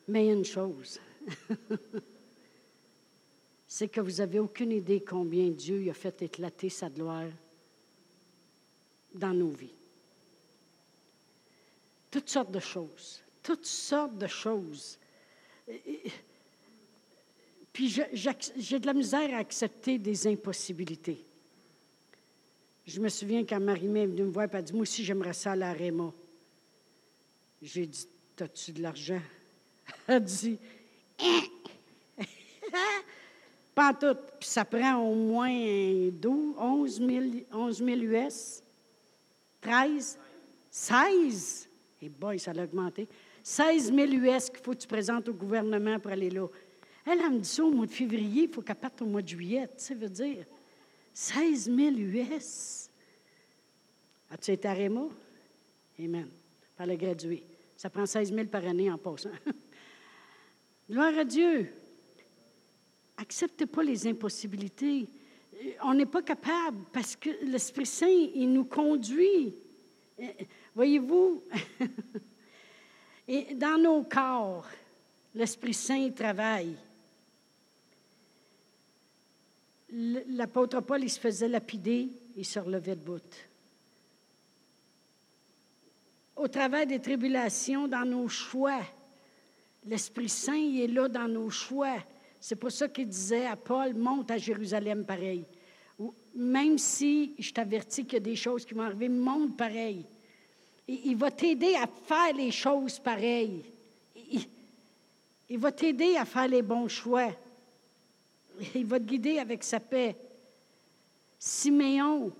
Mais il y a une chose. c'est que vous n'avez aucune idée combien Dieu a fait éclater sa gloire dans nos vies. Toutes sortes de choses. Toutes sortes de choses. Puis j'ai de la misère à accepter des impossibilités. Je me souviens quand Marie-Mé est venue me voir et a dit Moi aussi, j'aimerais ça à la Réma. J'ai dit As-tu de l'argent? Elle a dit hein? Tout. Puis ça prend au moins 12, 11 000, 11 000 US. 13, 16. Et boy, ça a augmenté. 16 000 US qu'il faut que tu présentes au gouvernement pour aller là. Elle, a me dit ça au mois de février, il faut qu'elle parte au mois de juillet. Ça veut dire 16 000 US. As-tu été à Réma? Amen. Par le gradué. Ça prend 16 000 par année en passant. Gloire à Dieu. Acceptez pas les impossibilités. On n'est pas capable parce que l'Esprit Saint, il nous conduit. Voyez-vous, et dans nos corps, l'Esprit Saint travaille. L'apôtre Paul, il se faisait lapider, il se relevait de bout. Au travers des tribulations, dans nos choix, l'Esprit Saint est là dans nos choix. C'est pour ça qu'il disait à Paul, monte à Jérusalem pareil. Même si je t'avertis qu'il y a des choses qui vont arriver, monte pareil. Il, va t'aider à faire les choses pareilles. Il, va t'aider à faire les bons choix. Il va te guider avec sa paix. Siméon,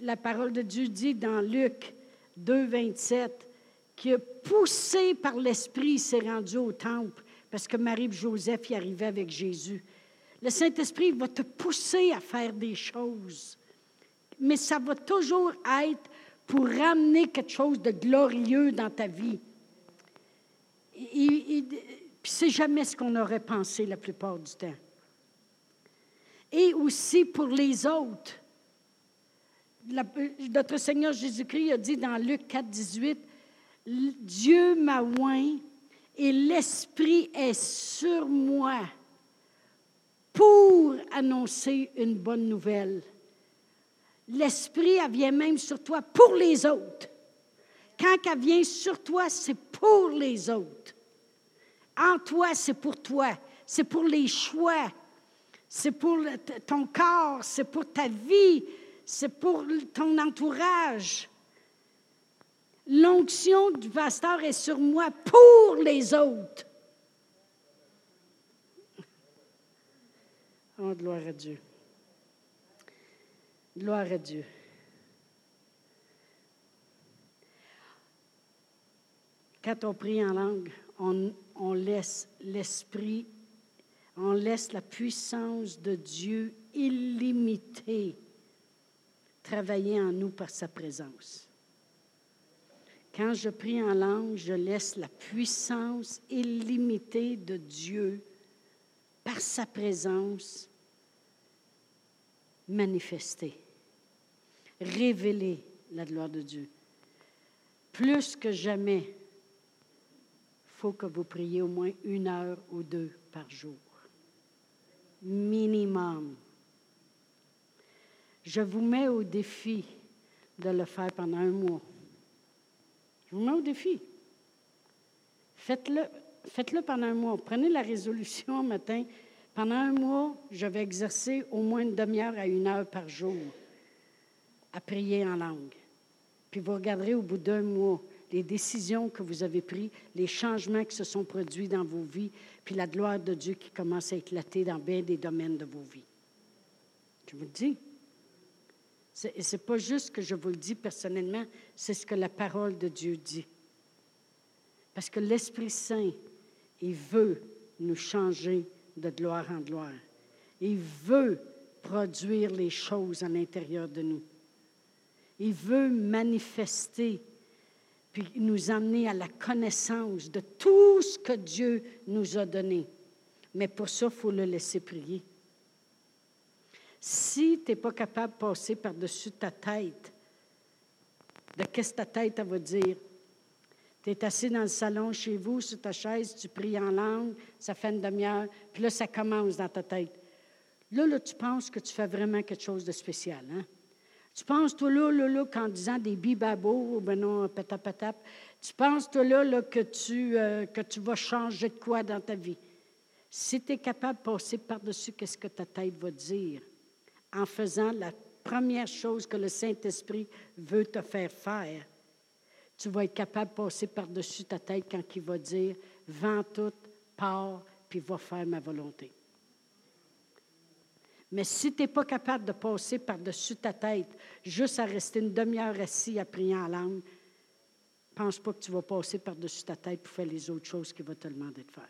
la parole de Dieu dit dans Luc 2, 27, qui a poussé par l'Esprit, s'est rendu au temple parce que Marie et Joseph y arrivaient avec Jésus. Le Saint-Esprit va te pousser à faire des choses, mais ça va toujours être pour ramener quelque chose de glorieux dans ta vie. Puis c'est jamais ce qu'on aurait pensé la plupart du temps. Et aussi pour les autres. notre Seigneur Jésus-Christ a dit dans Luc 4, 18, Dieu m'a oint et l'Esprit est sur moi pour annoncer une bonne nouvelle. L'Esprit, vient même sur toi pour les autres. Quand elle vient sur toi, c'est pour les autres. En toi, c'est pour toi. C'est pour les choix. C'est pour ton corps. C'est pour ta vie. C'est pour ton entourage. L'onction du pasteur est sur moi pour les autres. Oh, gloire à Dieu. Gloire à Dieu. Quand on prie en langue, on, laisse l'esprit, on laisse la puissance de Dieu illimitée travailler en nous par sa présence. Quand je prie en langue, je laisse la puissance illimitée de Dieu par sa présence manifester, révéler la gloire de Dieu. Plus que jamais, faut que vous priez au moins une heure ou deux par jour. Minimum. Je vous mets au défi de le faire pendant un mois. Je vous mets au défi. Faites-le faites-le pendant un mois. Prenez la résolution matin. Pendant un mois, je vais exercer au moins une demi-heure à une heure par jour à prier en langue. Puis vous regarderez au bout d'un mois les décisions que vous avez prises, les changements qui se sont produits dans vos vies, puis la gloire de Dieu qui commence à éclater dans bien des domaines de vos vies. Je vous le dis. Ce n'est pas juste que je vous le dis personnellement, c'est ce que la parole de Dieu dit. Parce que l'Esprit Saint, il veut nous changer de gloire en gloire. Il veut produire les choses à l'intérieur de nous. Il veut manifester, puis nous amener à la connaissance de tout ce que Dieu nous a donné. Mais pour ça, il faut le laisser prier. Si tu n'es pas capable de passer par-dessus ta tête, de qu'est-ce que ta tête va dire, tu es assis dans le salon chez vous, sur ta chaise, tu pries en langue, ça fait une demi-heure, puis là, ça commence dans ta tête. Là, là, tu penses que tu fais vraiment quelque chose de spécial. Hein? Tu penses, toi, là, là, là qu'en disant des bibabos, ben non, patap, tu penses, toi, là, là que, tu, euh, que tu vas changer de quoi dans ta vie? Si tu es capable de passer par-dessus qu'est-ce que ta tête va dire, en faisant la première chose que le Saint-Esprit veut te faire faire, tu vas être capable de passer par-dessus ta tête quand il va dire Vends tout, pars, puis va faire ma volonté. Mais si tu n'es pas capable de passer par-dessus ta tête, juste à rester une demi-heure assis à prier en langue, pense pas que tu vas passer par-dessus ta tête pour faire les autres choses qu'il va te demander de faire.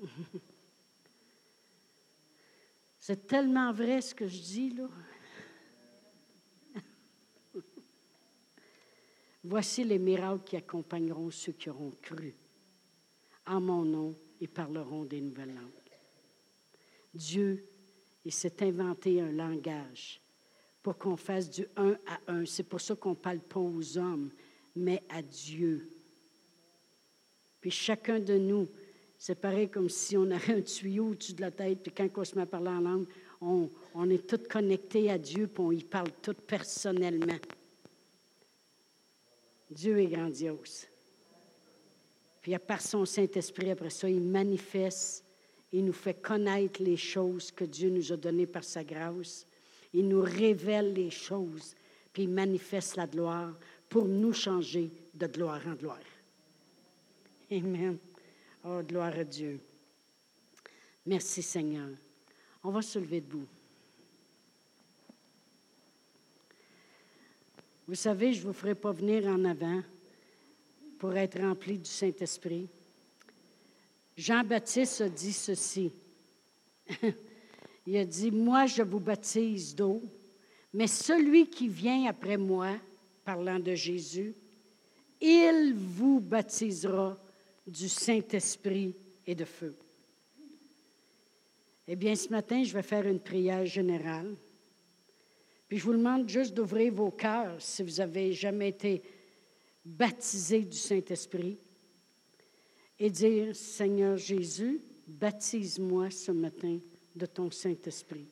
C'est tellement vrai ce que je dis, là. Voici les miracles qui accompagneront ceux qui auront cru. En mon nom, ils parleront des nouvelles langues. Dieu, il s'est inventé un langage pour qu'on fasse du un à un. C'est pour ça qu'on ne parle pas aux hommes, mais à Dieu. Puis chacun de nous, c'est pareil comme si on avait un tuyau au-dessus de la tête, puis quand on se met à parler en langue, on, est tous connectés à Dieu, puis on y parle tout personnellement. Dieu est grandiose. Puis à part son Saint-Esprit, après ça, il manifeste, il nous fait connaître les choses que Dieu nous a données par sa grâce. Il nous révèle les choses, puis il manifeste la gloire pour nous changer de gloire en gloire. Amen. Oh, gloire à Dieu. Merci Seigneur. On va se lever debout. Vous savez, je ne vous ferai pas venir en avant pour être rempli du Saint-Esprit. Jean-Baptiste a dit ceci. Il a dit, moi je vous baptise d'eau, mais celui qui vient après moi, parlant de Jésus, il vous baptisera du Saint-Esprit et de feu. Eh bien, ce matin, je vais faire une prière générale. Puis je vous demande juste d'ouvrir vos cœurs si vous n'avez jamais été baptisé du Saint-Esprit et dire, Seigneur Jésus, baptise-moi ce matin de ton Saint-Esprit.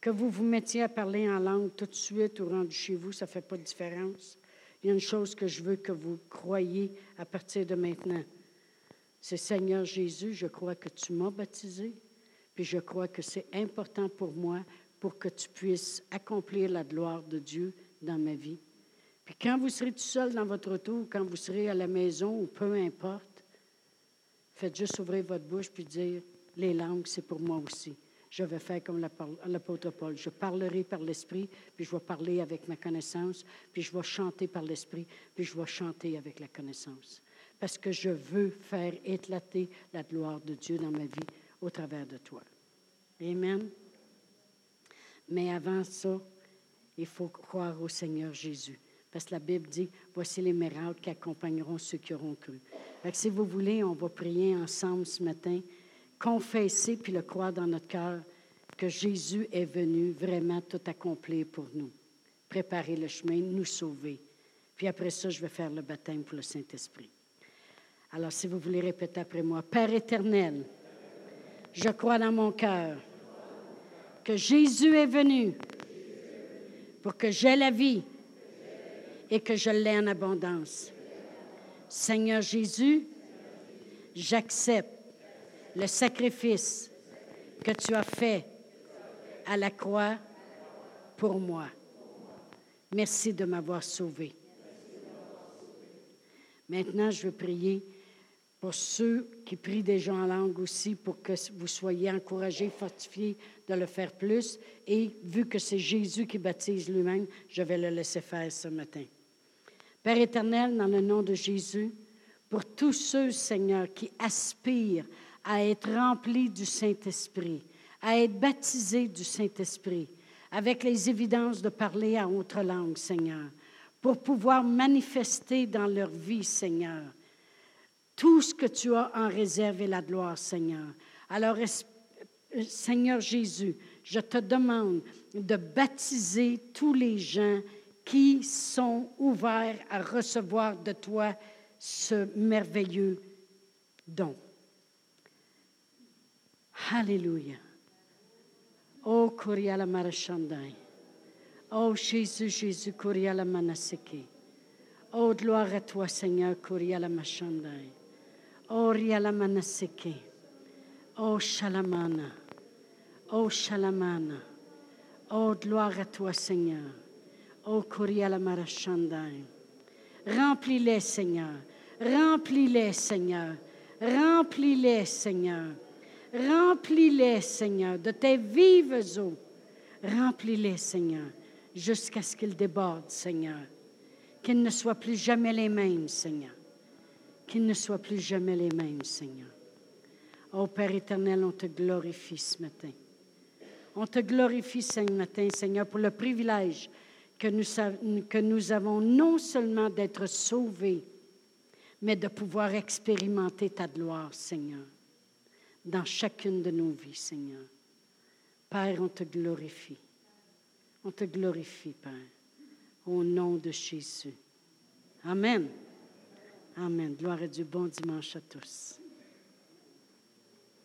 Que vous vous mettiez à parler en langue tout de suite ou rendu chez vous, ça ne fait pas de différence. Il y a une chose que je veux que vous croyiez à partir de maintenant. C'est Seigneur Jésus, je crois que tu m'as baptisé, puis je crois que c'est important pour moi pour que tu puisses accomplir la gloire de Dieu dans ma vie. Puis quand vous serez tout seul dans votre auto, quand vous serez à la maison, ou peu importe, faites juste ouvrir votre bouche puis dire, les langues, c'est pour moi aussi. Je vais faire comme l'apôtre Paul. Je parlerai par l'Esprit, puis je vais parler avec ma connaissance, puis je vais chanter par l'Esprit, puis je vais chanter avec la connaissance. Parce que je veux faire éclater la gloire de Dieu dans ma vie au travers de toi. Amen. Mais avant ça, il faut croire au Seigneur Jésus. Parce que la Bible dit, voici les miracles qui accompagneront ceux qui auront cru. si vous voulez, on va prier ensemble ce matin confesser puis le croire dans notre cœur que Jésus est venu vraiment tout accomplir pour nous, préparer le chemin, nous sauver. Puis après ça, je vais faire le baptême pour le Saint-Esprit. Alors, si vous voulez répéter après moi, Père éternel, je crois dans mon cœur que Jésus est venu pour que j'aie la vie et que je l'ai en abondance. Seigneur Jésus, j'accepte le sacrifice que tu as fait à la croix pour moi. Merci de m'avoir sauvé. Maintenant, je veux prier pour ceux qui prient déjà en langue aussi, pour que vous soyez encouragés, fortifiés de le faire plus. Et vu que c'est Jésus qui baptise lui-même, je vais le laisser faire ce matin. Père éternel, dans le nom de Jésus, pour tous ceux, Seigneur, qui aspirent à être rempli du Saint-Esprit, à être baptisé du Saint-Esprit, avec les évidences de parler à autre langue, Seigneur, pour pouvoir manifester dans leur vie, Seigneur, tout ce que tu as en réserve et la gloire, Seigneur. Alors, Seigneur Jésus, je te demande de baptiser tous les gens qui sont ouverts à recevoir de toi ce merveilleux don. Alléluia. Oh, Kuriala Marachandai. Oh, Jésus, Jésus, Kuriala Manaseke. Oh, gloire à toi, Seigneur, Kuriala Machandai. Oh, Riala Manaseke. Oh, Shalamana. Oh, Shalamana. Oh, gloire à toi, Seigneur. Oh, Kuriala Marachandai. Remplis-les, Seigneur. Remplis-les, Seigneur. Remplis-les, Seigneur. Remplis-les, Seigneur, de tes vives eaux. Remplis-les, Seigneur, jusqu'à ce qu'ils débordent, Seigneur. Qu'ils ne soient plus jamais les mêmes, Seigneur. Qu'ils ne soient plus jamais les mêmes, Seigneur. Ô Père éternel, on te glorifie ce matin. On te glorifie ce matin, Seigneur, pour le privilège que nous, que nous avons non seulement d'être sauvés, mais de pouvoir expérimenter ta gloire, Seigneur dans chacune de nos vies, Seigneur. Père, on te glorifie. On te glorifie, Père, au nom de Jésus. Amen. Amen. Gloire à Dieu. Bon dimanche à tous.